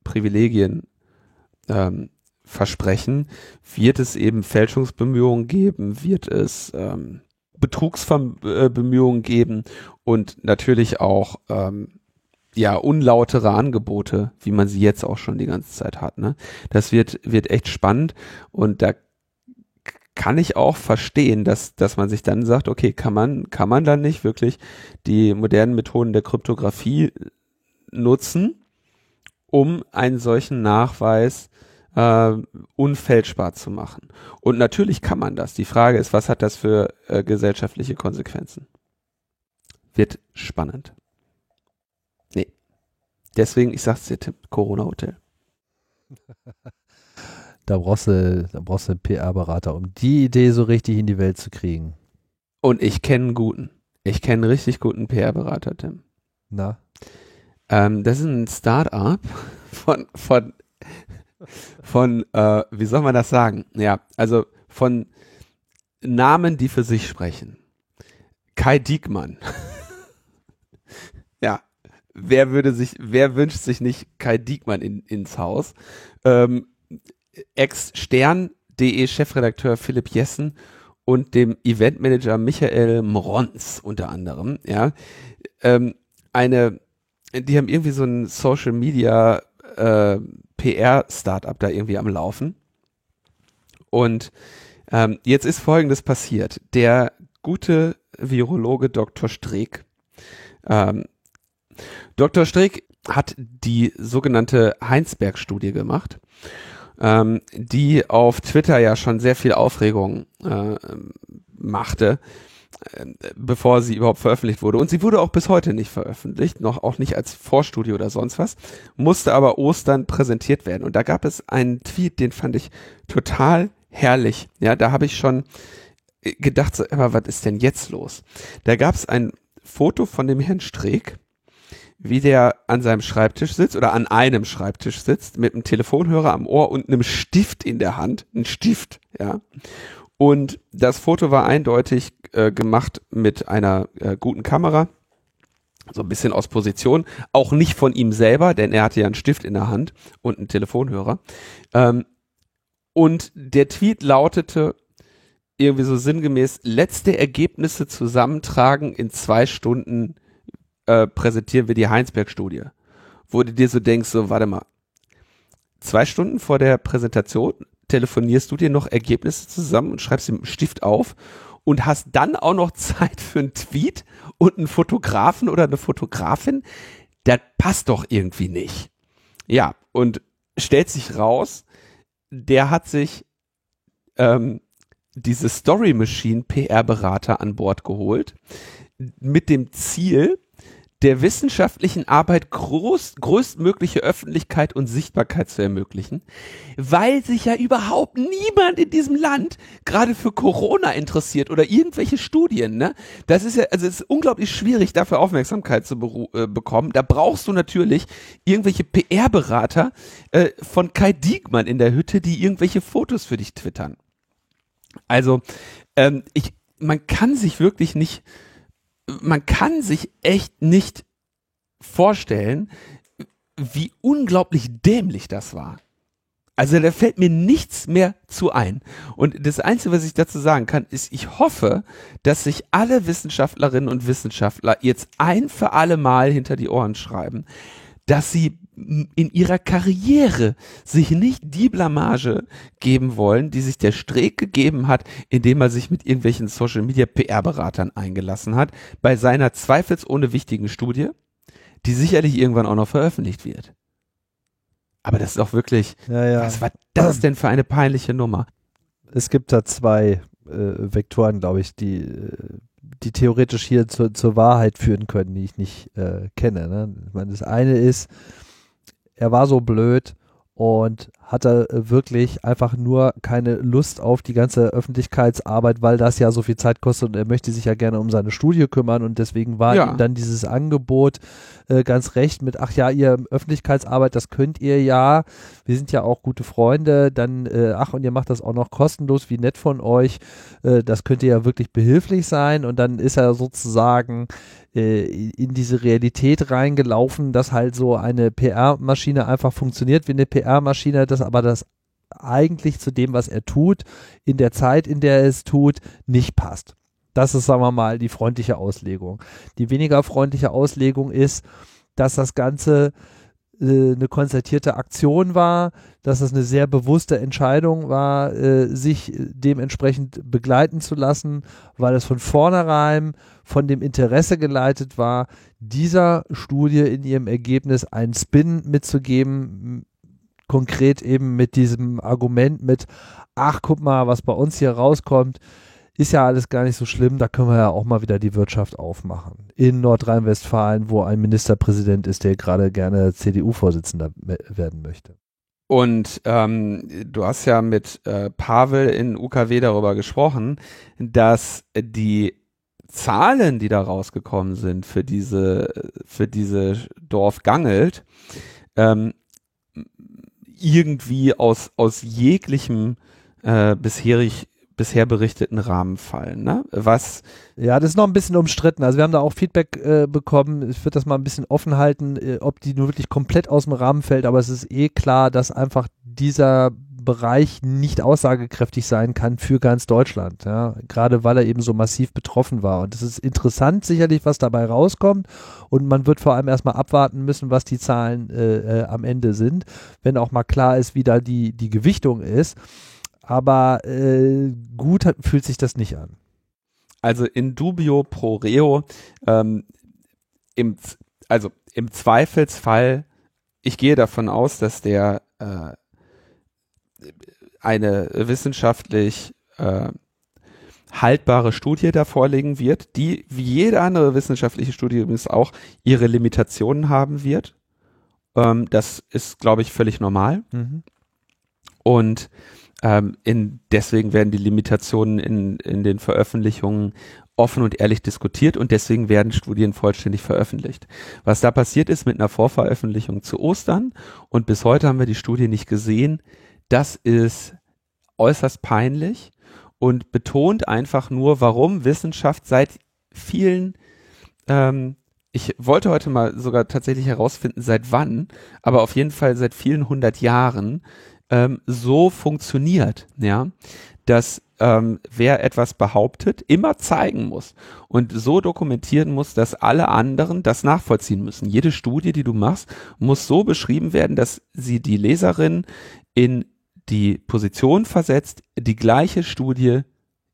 Privilegien ähm, versprechen, wird es eben Fälschungsbemühungen geben, wird es ähm, Betrugsbemühungen geben und natürlich auch ähm, ja unlautere Angebote, wie man sie jetzt auch schon die ganze Zeit hat. Ne? Das wird wird echt spannend und da kann ich auch verstehen, dass dass man sich dann sagt, okay, kann man kann man dann nicht wirklich die modernen Methoden der Kryptographie nutzen, um einen solchen Nachweis äh, unfälschbar zu machen. Und natürlich kann man das. Die Frage ist, was hat das für äh, gesellschaftliche Konsequenzen? Wird spannend. Nee. Deswegen, ich sag's dir, Tim, Corona-Hotel. da brauchst du, da brauchst du einen PR-Berater, um die Idee so richtig in die Welt zu kriegen. Und ich kenne einen guten. Ich kenne einen richtig guten PR-Berater, Tim. Na? Ähm, das ist ein Start-up von, von von, äh, wie soll man das sagen? Ja, also von Namen, die für sich sprechen. Kai Diekmann. ja, wer würde sich, wer wünscht sich nicht Kai Diekmann in, ins Haus? Ähm, Ex-Stern.de Chefredakteur Philipp Jessen und dem Eventmanager Michael Mronz unter anderem, ja. Ähm, eine, die haben irgendwie so ein Social Media äh, PR-Startup da irgendwie am Laufen. Und ähm, jetzt ist Folgendes passiert. Der gute Virologe Dr. Streeck Ähm, Dr. Strick hat die sogenannte Heinsberg-Studie gemacht, ähm, die auf Twitter ja schon sehr viel Aufregung äh, machte, bevor sie überhaupt veröffentlicht wurde. Und sie wurde auch bis heute nicht veröffentlicht, noch auch nicht als Vorstudie oder sonst was, musste aber Ostern präsentiert werden. Und da gab es einen Tweet, den fand ich total herrlich. Ja, da habe ich schon gedacht, so, aber was ist denn jetzt los? Da gab es ein Foto von dem Herrn Streeck, wie der an seinem Schreibtisch sitzt oder an einem Schreibtisch sitzt mit einem Telefonhörer am Ohr und einem Stift in der Hand, ein Stift, ja. Und das Foto war eindeutig äh, gemacht mit einer äh, guten Kamera, so ein bisschen aus Position, auch nicht von ihm selber, denn er hatte ja einen Stift in der Hand und einen Telefonhörer. Ähm, und der Tweet lautete irgendwie so sinngemäß, letzte Ergebnisse zusammentragen in zwei Stunden äh, präsentieren wir die Heinsberg-Studie. Wo du dir so denkst, so, warte mal, zwei Stunden vor der Präsentation telefonierst du dir noch Ergebnisse zusammen und schreibst im Stift auf und hast dann auch noch Zeit für einen Tweet und einen Fotografen oder eine Fotografin, das passt doch irgendwie nicht. Ja, und stellt sich raus, der hat sich ähm, diese Story Machine PR-Berater an Bord geholt, mit dem Ziel, der wissenschaftlichen Arbeit groß, größtmögliche Öffentlichkeit und Sichtbarkeit zu ermöglichen, weil sich ja überhaupt niemand in diesem Land gerade für Corona interessiert oder irgendwelche Studien, ne? Das ist ja, also es ist unglaublich schwierig, dafür Aufmerksamkeit zu äh, bekommen. Da brauchst du natürlich irgendwelche PR-Berater äh, von Kai Diekmann in der Hütte, die irgendwelche Fotos für dich twittern. Also, ähm, ich, man kann sich wirklich nicht man kann sich echt nicht vorstellen, wie unglaublich dämlich das war. Also da fällt mir nichts mehr zu ein. Und das Einzige, was ich dazu sagen kann, ist, ich hoffe, dass sich alle Wissenschaftlerinnen und Wissenschaftler jetzt ein für alle Mal hinter die Ohren schreiben, dass sie in ihrer Karriere sich nicht die Blamage geben wollen, die sich der Streeck gegeben hat, indem er sich mit irgendwelchen Social Media PR-Beratern eingelassen hat, bei seiner zweifelsohne wichtigen Studie, die sicherlich irgendwann auch noch veröffentlicht wird. Aber das ist auch wirklich, ja, ja. was war das denn für eine peinliche Nummer? Es gibt da zwei äh, Vektoren, glaube ich, die äh, die theoretisch hier zu, zur Wahrheit führen können, die ich nicht äh, kenne. Ne? Ich meine, das eine ist, er war so blöd und hatte wirklich einfach nur keine Lust auf die ganze Öffentlichkeitsarbeit, weil das ja so viel Zeit kostet und er möchte sich ja gerne um seine Studie kümmern und deswegen war ja. ihm dann dieses Angebot äh, ganz recht mit, ach ja, ihr Öffentlichkeitsarbeit, das könnt ihr ja, wir sind ja auch gute Freunde, dann, äh, ach und ihr macht das auch noch kostenlos, wie nett von euch, äh, das könnte ja wirklich behilflich sein. Und dann ist er sozusagen äh, in diese Realität reingelaufen, dass halt so eine PR-Maschine einfach funktioniert wie eine PR-Maschine, das aber das eigentlich zu dem, was er tut, in der Zeit, in der er es tut, nicht passt. Das ist, sagen wir mal, die freundliche Auslegung. Die weniger freundliche Auslegung ist, dass das Ganze äh, eine konzertierte Aktion war, dass es eine sehr bewusste Entscheidung war, äh, sich dementsprechend begleiten zu lassen, weil es von vornherein von dem Interesse geleitet war, dieser Studie in ihrem Ergebnis einen Spin mitzugeben, konkret eben mit diesem Argument mit, ach guck mal, was bei uns hier rauskommt, ist ja alles gar nicht so schlimm, da können wir ja auch mal wieder die Wirtschaft aufmachen. In Nordrhein-Westfalen, wo ein Ministerpräsident ist, der gerade gerne CDU-Vorsitzender werden möchte. Und ähm, du hast ja mit äh, Pavel in UKW darüber gesprochen, dass die Zahlen, die da rausgekommen sind für diese, für diese Dorf Gangelt, ähm, irgendwie aus, aus jeglichem äh, bisherig bisher berichteten Rahmen fallen. Ne? Was? Ja, das ist noch ein bisschen umstritten. Also wir haben da auch Feedback äh, bekommen. Ich würde das mal ein bisschen offen halten, äh, ob die nur wirklich komplett aus dem Rahmen fällt. Aber es ist eh klar, dass einfach dieser Bereich nicht aussagekräftig sein kann für ganz Deutschland. Ja? Gerade weil er eben so massiv betroffen war. Und es ist interessant sicherlich, was dabei rauskommt. Und man wird vor allem erstmal abwarten müssen, was die Zahlen äh, äh, am Ende sind, wenn auch mal klar ist, wie da die, die Gewichtung ist. Aber äh, gut hat, fühlt sich das nicht an. Also in dubio pro reo. Ähm, im, also im Zweifelsfall, ich gehe davon aus, dass der äh, eine wissenschaftlich äh, haltbare Studie da vorlegen wird, die wie jede andere wissenschaftliche Studie übrigens auch ihre Limitationen haben wird. Ähm, das ist, glaube ich, völlig normal. Mhm. Und ähm, in, deswegen werden die Limitationen in, in den Veröffentlichungen offen und ehrlich diskutiert und deswegen werden Studien vollständig veröffentlicht. Was da passiert ist mit einer Vorveröffentlichung zu Ostern und bis heute haben wir die Studie nicht gesehen, das ist äußerst peinlich und betont einfach nur, warum Wissenschaft seit vielen, ähm, ich wollte heute mal sogar tatsächlich herausfinden, seit wann, aber auf jeden Fall seit vielen hundert Jahren ähm, so funktioniert, ja, dass ähm, wer etwas behauptet, immer zeigen muss und so dokumentieren muss, dass alle anderen das nachvollziehen müssen. Jede Studie, die du machst, muss so beschrieben werden, dass sie die Leserin in die Position versetzt, die gleiche Studie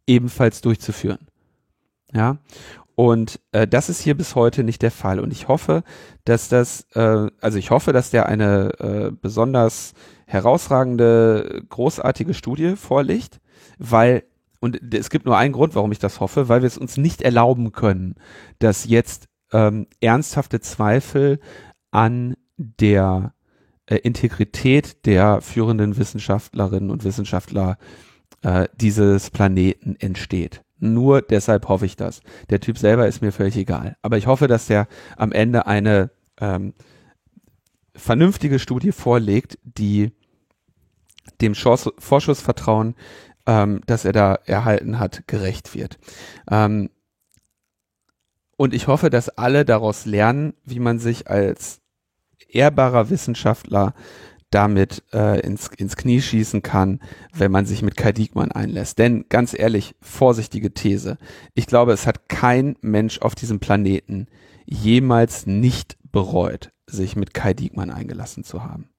ebenfalls durchzuführen. Ja, und äh, das ist hier bis heute nicht der Fall. Und ich hoffe, dass das, äh, also ich hoffe, dass der eine äh, besonders herausragende, großartige Studie vorlegt, weil, und es gibt nur einen Grund, warum ich das hoffe, weil wir es uns nicht erlauben können, dass jetzt ähm, ernsthafte Zweifel an der äh, Integrität der führenden Wissenschaftlerinnen und Wissenschaftler äh, dieses Planeten entsteht. Nur deshalb hoffe ich das. Der Typ selber ist mir völlig egal. Aber ich hoffe, dass der am Ende eine ähm, vernünftige Studie vorlegt, die dem Vorschussvertrauen, ähm, das er da erhalten hat, gerecht wird. Ähm, und ich hoffe, dass alle daraus lernen, wie man sich als ehrbarer Wissenschaftler damit äh, ins, ins Knie schießen kann, wenn man sich mit Kai Diekmann einlässt. Denn ganz ehrlich, vorsichtige These. Ich glaube, es hat kein Mensch auf diesem Planeten jemals nicht bereut, sich mit Kai Diekmann eingelassen zu haben.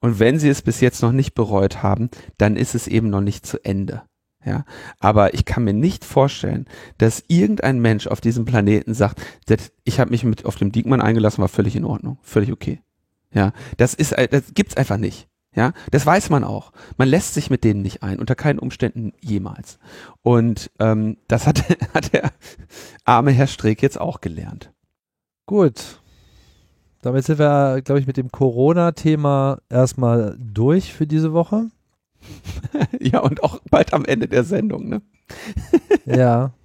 Und wenn sie es bis jetzt noch nicht bereut haben, dann ist es eben noch nicht zu Ende. Ja, aber ich kann mir nicht vorstellen, dass irgendein Mensch auf diesem Planeten sagt, ich habe mich mit auf dem Diekmann eingelassen, war völlig in Ordnung, völlig okay. Ja, das ist, äh, das gibt's einfach nicht. Ja, das weiß man auch. Man lässt sich mit denen nicht ein, unter keinen Umständen jemals. Und ähm, das hat, hat der arme Herr Streeck jetzt auch gelernt. Gut. Damit sind wir, glaube ich, mit dem Corona-Thema erstmal durch für diese Woche. ja, und auch bald am Ende der Sendung, ne? ja.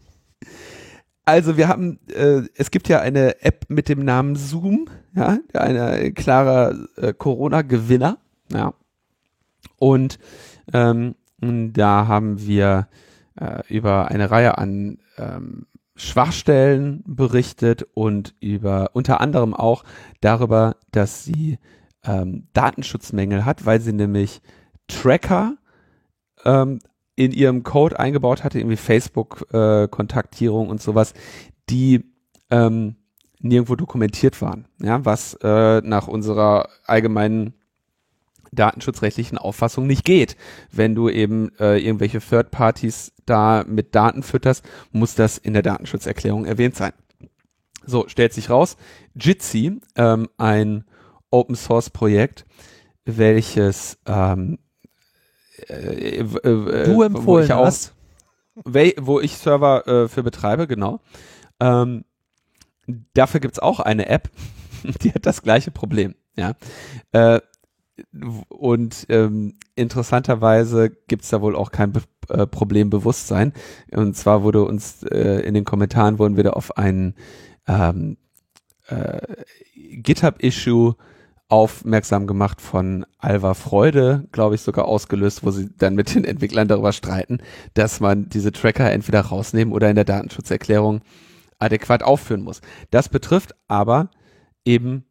Also wir haben, äh, es gibt ja eine App mit dem Namen Zoom, ja, ein klarer äh, Corona-Gewinner, ja. Und ähm, da haben wir äh, über eine Reihe an ähm, Schwachstellen berichtet und über unter anderem auch darüber, dass sie ähm, Datenschutzmängel hat, weil sie nämlich Tracker ähm, in ihrem Code eingebaut hatte, irgendwie Facebook-Kontaktierung äh, und sowas, die ähm, nirgendwo dokumentiert waren, ja, was äh, nach unserer allgemeinen datenschutzrechtlichen Auffassung nicht geht. Wenn du eben äh, irgendwelche Third Parties da mit Daten fütterst, muss das in der Datenschutzerklärung erwähnt sein. So, stellt sich raus, Jitsi, ähm, ein Open Source Projekt, welches ähm, äh, äh, du empfohlen wo hast. wo ich Server äh, für betreibe, genau. Ähm, dafür gibt's auch eine App, die hat das gleiche Problem. Ja. Äh, und ähm, interessanterweise gibt's da wohl auch kein Be äh, Problembewusstsein. Und zwar wurde uns äh, in den Kommentaren wurden wir da auf ein ähm, äh, GitHub-Issue aufmerksam gemacht von Alva Freude, glaube ich, sogar ausgelöst, wo sie dann mit den Entwicklern darüber streiten, dass man diese Tracker entweder rausnehmen oder in der Datenschutzerklärung adäquat aufführen muss. Das betrifft aber eben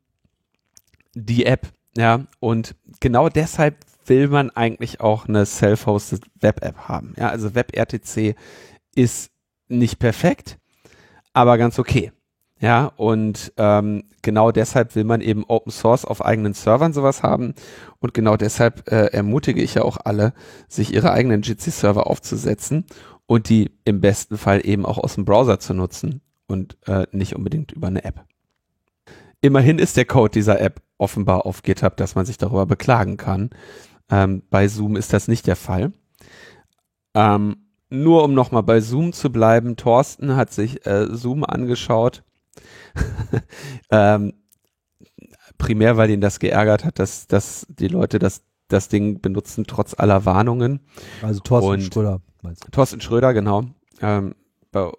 die App, ja, und genau deshalb will man eigentlich auch eine Self-Hosted Web-App haben. Ja, also WebRTC ist nicht perfekt, aber ganz okay. Ja, und ähm, genau deshalb will man eben Open Source auf eigenen Servern sowas haben. Und genau deshalb äh, ermutige ich ja auch alle, sich ihre eigenen Jitsi-Server aufzusetzen und die im besten Fall eben auch aus dem Browser zu nutzen und äh, nicht unbedingt über eine App. immerhin ist der Code dieser App offenbar auf GitHub, dass man sich darüber beklagen kann. Ähm, bei Zoom ist das nicht der Fall. Ähm, nur um nochmal bei Zoom zu bleiben, Thorsten hat sich äh, Zoom angeschaut. ähm, primär, weil ihn das geärgert hat, dass, dass die Leute das, das Ding benutzen, trotz aller Warnungen. Also Thorsten Und- Schröder, meinst du? Thorsten Schröder, genau. Ähm, bei,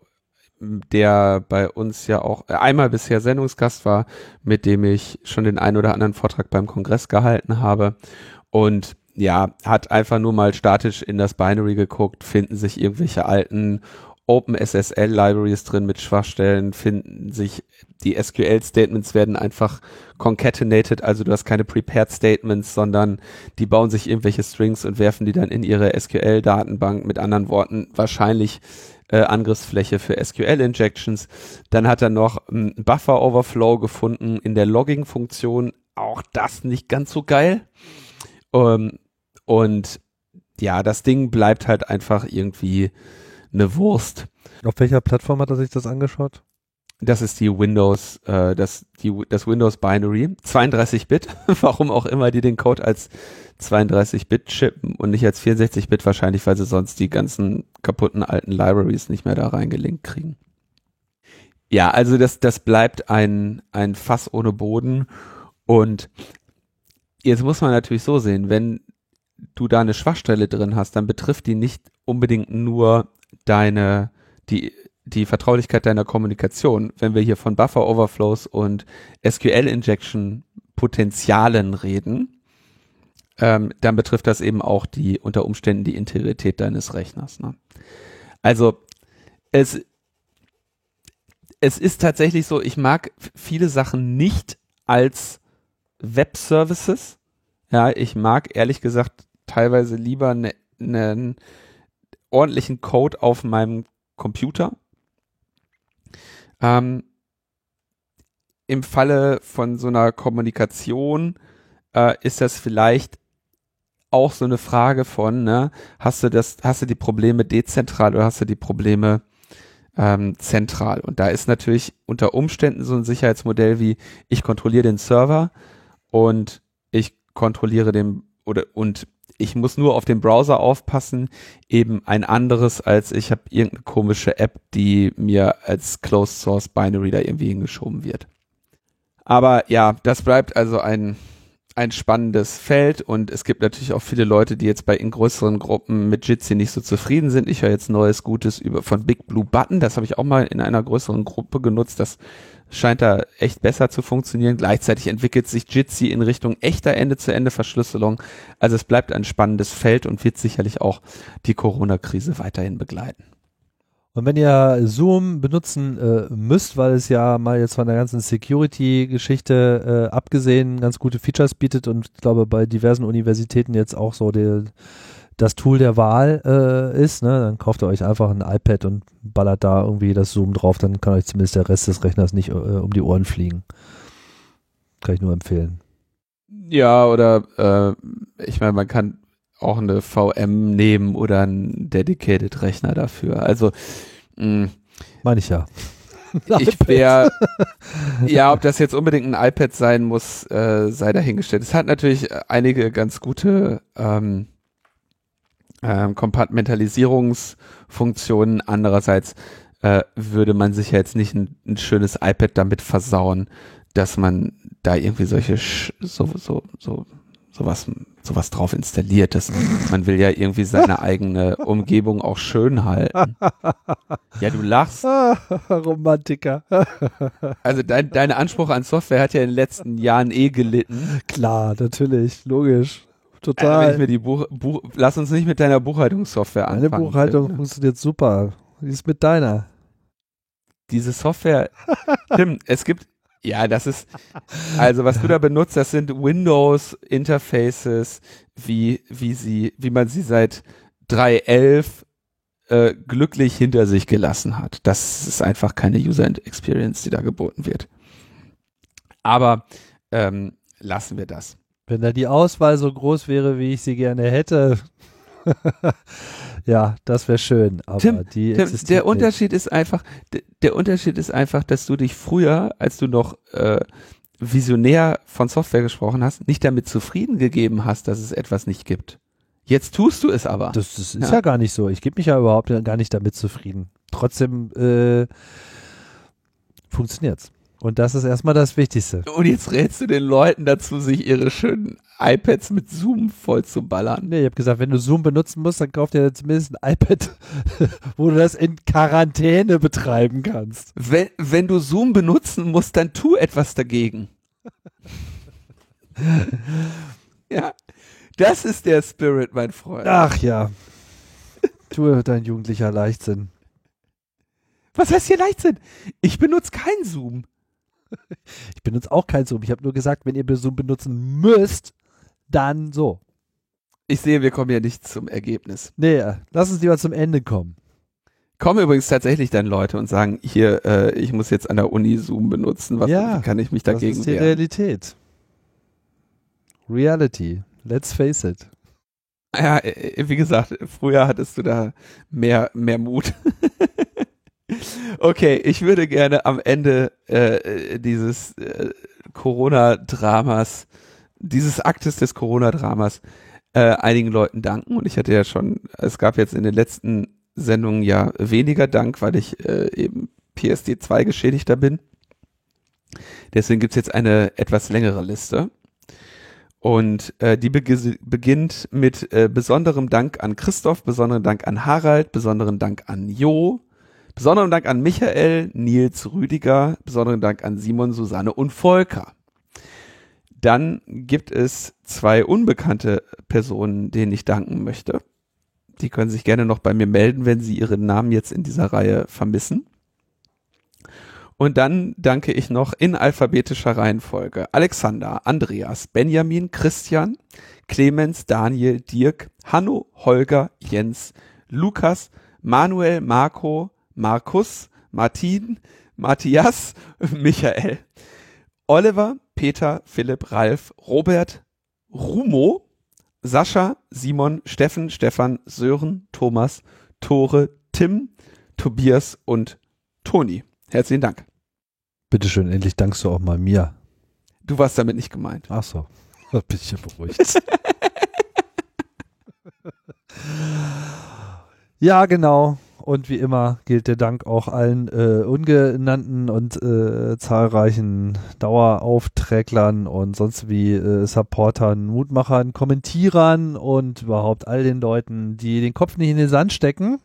der bei uns ja auch äh, einmal bisher Sendungsgast war, mit dem ich schon den einen oder anderen Vortrag beim Kongress gehalten habe. Und ja, hat einfach nur mal statisch in das Binary geguckt, finden sich irgendwelche alten OpenSSL-Libraries drin mit Schwachstellen, finden sich die SQL-Statements werden einfach concatenated, also du hast keine prepared Statements, sondern die bauen sich irgendwelche Strings und werfen die dann in ihre SQL-Datenbank. Mit anderen Worten, wahrscheinlich äh, Angriffsfläche für SQL-Injections. Dann hat er noch einen Buffer-Overflow gefunden in der Logging-Funktion. Auch das nicht ganz so geil. Ähm, und ja, das Ding bleibt halt einfach irgendwie eine Wurst. Auf welcher Plattform hat er sich das angeschaut? Das ist die Windows, äh, das, die, das Windows Binary, 32-Bit, warum auch immer die den Code als 32-Bit chippen und nicht als 64-Bit, wahrscheinlich, weil sie sonst die ganzen kaputten alten Libraries nicht mehr da reingelinkt kriegen. Ja, also das, das bleibt ein, ein Fass ohne Boden und jetzt muss man natürlich so sehen, wenn du da eine Schwachstelle drin hast, dann betrifft die nicht unbedingt nur deine, die, die Vertraulichkeit deiner Kommunikation. Wenn wir hier von Buffer Overflows und SQL Injection Potenzialen reden, ähm, dann betrifft das eben auch die unter Umständen die Integrität deines Rechners. Ne? Also es, es ist tatsächlich so, ich mag viele Sachen nicht als Web-Services. Ja, ich mag ehrlich gesagt teilweise lieber einen ne, ordentlichen Code auf meinem Computer. Ähm, Im Falle von so einer Kommunikation äh, ist das vielleicht auch so eine Frage von, ne, hast du das, hast du die Probleme dezentral oder hast du die Probleme ähm, zentral? Und da ist natürlich unter Umständen so ein Sicherheitsmodell wie ich kontrolliere den Server und ich kontrolliere den oder und ich muss nur auf den Browser aufpassen, eben ein anderes als ich habe irgendeine komische App, die mir als Closed Source Binary da irgendwie hingeschoben wird. Aber ja, das bleibt also ein ein spannendes Feld und es gibt natürlich auch viele Leute, die jetzt bei in größeren Gruppen mit Jitsi nicht so zufrieden sind. Ich höre jetzt Neues Gutes über von Big Blue Button, das habe ich auch mal in einer größeren Gruppe genutzt. Das scheint da echt besser zu funktionieren. Gleichzeitig entwickelt sich Jitsi in Richtung echter Ende-zu-Ende-Verschlüsselung. Also es bleibt ein spannendes Feld und wird sicherlich auch die Corona-Krise weiterhin begleiten. Und wenn ihr Zoom benutzen äh, müsst, weil es ja mal jetzt von der ganzen Security-Geschichte äh, abgesehen ganz gute Features bietet und ich glaube bei diversen Universitäten jetzt auch so der, das Tool der Wahl äh, ist, ne, dann kauft ihr euch einfach ein iPad und ballert da irgendwie das Zoom drauf, dann kann euch zumindest der Rest des Rechners nicht äh, um die Ohren fliegen. Kann ich nur empfehlen. Ja, oder äh, ich meine, man kann auch eine VM nehmen oder einen Dedicated Rechner dafür. Also mh, Meine ich ja. ich wäre, ja, ob das jetzt unbedingt ein iPad sein muss, äh, sei dahingestellt. Es hat natürlich einige ganz gute ähm, ähm, Kompartmentalisierungsfunktionen. Andererseits äh, würde man sich ja jetzt nicht ein, ein schönes iPad damit versauen, dass man da irgendwie solche Sch so so so sowas sowas drauf installiert. Das, man will ja irgendwie seine eigene Umgebung auch schön halten. Ja, du lachst. Romantiker. Also dein, dein Anspruch an Software hat ja in den letzten Jahren eh gelitten. Klar, natürlich, logisch. Also Total. wenn ich mir die Buch, Buch, lass uns nicht mit deiner Buchhaltungssoftware Meine anfangen. Buchhaltung Tim. funktioniert super. Wie ist mit deiner? Diese Software, Tim, es gibt, ja, das ist, also was du da benutzt, das sind Windows-Interfaces, wie, wie sie, wie man sie seit 3.11 äh, glücklich hinter sich gelassen hat. Das ist einfach keine User Experience, die da geboten wird. Aber ähm, lassen wir das. Wenn da die Auswahl so groß wäre, wie ich sie gerne hätte. Ja, das wäre schön. Aber Tim, die Der, existiert der nicht. Unterschied ist einfach, der, der Unterschied ist einfach, dass du dich früher, als du noch äh, Visionär von Software gesprochen hast, nicht damit zufrieden gegeben hast, dass es etwas nicht gibt. Jetzt tust du es aber. Das, das ist ja. ja gar nicht so. Ich gebe mich ja überhaupt gar nicht damit zufrieden. Trotzdem äh, funktioniert's. Und das ist erstmal das Wichtigste. Und jetzt rätst du den Leuten dazu, sich ihre schönen iPads mit Zoom voll zu ballern. Nee, ich habe gesagt, wenn du Zoom benutzen musst, dann kauf dir zumindest ein iPad, wo du das in Quarantäne betreiben kannst. Wenn, wenn du Zoom benutzen musst, dann tu etwas dagegen. ja, das ist der Spirit, mein Freund. Ach ja. Tue dein jugendlicher Leichtsinn. Was heißt hier Leichtsinn? Ich benutze kein Zoom. Ich benutze auch kein Zoom. Ich habe nur gesagt, wenn ihr Zoom benutzen müsst, dann so. Ich sehe, wir kommen ja nicht zum Ergebnis. Nee, lass uns lieber zum Ende kommen. Kommen übrigens tatsächlich dann Leute und sagen, hier, äh, ich muss jetzt an der Uni Zoom benutzen. Was ja, kann ich mich dagegen Das ist die wehren? Realität. Reality. Let's face it. Ja, äh, wie gesagt, früher hattest du da mehr, mehr Mut. Okay, ich würde gerne am Ende äh, dieses äh, Corona-Dramas, dieses Aktes des Corona-Dramas äh, einigen Leuten danken. Und ich hatte ja schon, es gab jetzt in den letzten Sendungen ja weniger Dank, weil ich äh, eben PSD2 Geschädigter bin. Deswegen gibt's jetzt eine etwas längere Liste. Und äh, die beg beginnt mit äh, besonderem Dank an Christoph, besonderem Dank an Harald, besonderen Dank an Jo, Besonderen Dank an Michael, Nils Rüdiger, besonderen Dank an Simon, Susanne und Volker. Dann gibt es zwei unbekannte Personen, denen ich danken möchte. Die können sich gerne noch bei mir melden, wenn sie ihren Namen jetzt in dieser Reihe vermissen. Und dann danke ich noch in alphabetischer Reihenfolge Alexander, Andreas, Benjamin, Christian, Clemens, Daniel, Dirk, Hanno, Holger, Jens, Lukas, Manuel, Marco, Markus, Martin, Matthias, Michael, Oliver, Peter, Philipp, Ralf, Robert, Rumo, Sascha, Simon, Steffen, Stefan, Sören, Thomas, Tore, Tim, Tobias und Toni. Herzlichen Dank. Bitteschön, endlich dankst du auch mal mir. Du warst damit nicht gemeint. Ach so, ein bisschen beruhigt. ja, genau. Und wie immer gilt der Dank auch allen äh, ungenannten und äh, zahlreichen Daueraufträglern und sonst wie äh, Supportern, Mutmachern, Kommentierern und überhaupt all den Leuten, die den Kopf nicht in den Sand stecken.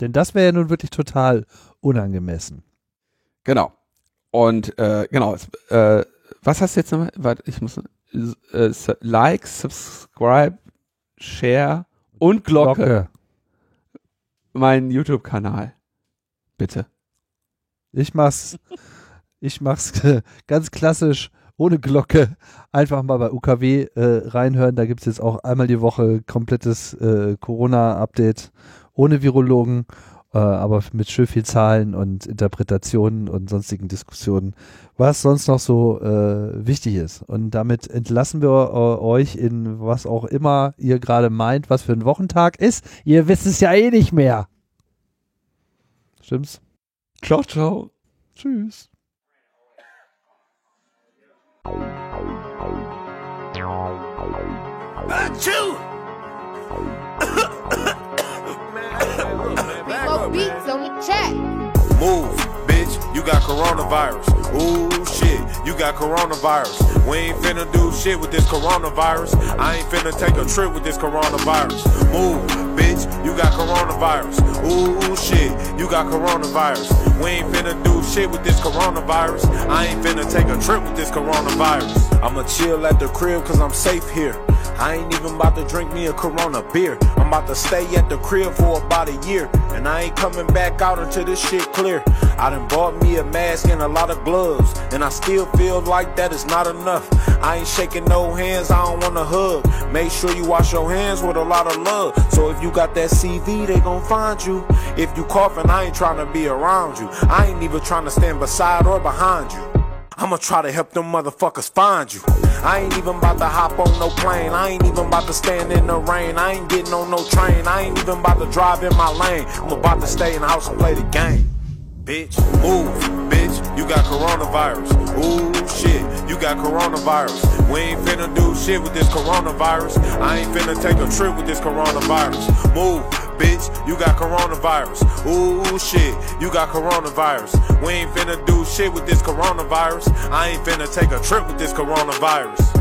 Denn das wäre ja nun wirklich total unangemessen. Genau. Und äh, genau, äh, was hast du jetzt nochmal? Warte, ich muss äh, like, subscribe, share und Glocke. Glocke meinen YouTube-Kanal. Bitte. Ich mach's, ich mach's ganz klassisch ohne Glocke. Einfach mal bei UKW äh, reinhören. Da gibt's jetzt auch einmal die Woche komplettes äh, Corona-Update ohne Virologen, äh, aber mit schön viel Zahlen und Interpretationen und sonstigen Diskussionen, was sonst noch so äh, wichtig ist. Und damit entlassen wir äh, euch in was auch immer ihr gerade meint, was für ein Wochentag ist. Ihr wisst es ja eh nicht mehr. Stimmt's? Ciao, ciao. Tschüss. Achoo! Beats on the track. Move, you got coronavirus. Ooh, shit, you got coronavirus. We ain't finna do shit with this coronavirus. I ain't finna take a trip with this coronavirus. Move bitch, you got coronavirus. Ooh, shit, you got coronavirus. We ain't finna do shit with this coronavirus. I ain't finna take a trip with this coronavirus. I'ma chill at the crib cause I'm safe here. I ain't even about to drink me a Corona beer. I'm about to stay at the crib for about a year. And I ain't coming back out until this shit clear. I done bought a mask and a lot of gloves. And I still feel like that is not enough. I ain't shaking no hands, I don't wanna hug. Make sure you wash your hands with a lot of love. So if you got that CV, they gon' find you. If you coughing, I ain't trying to be around you. I ain't even trying to stand beside or behind you. I'ma try to help them motherfuckers find you. I ain't even about to hop on no plane. I ain't even about to stand in the rain. I ain't getting on no train. I ain't even about to drive in my lane. I'm about to stay in the house and play the game. Bitch. Move, bitch. You got coronavirus. Ooh, shit. You got coronavirus. We ain't finna do shit with this coronavirus. I ain't finna take a trip with this coronavirus. Move, bitch. You got coronavirus. Ooh, shit. You got coronavirus. We ain't finna do shit with this coronavirus. I ain't finna take a trip with this coronavirus.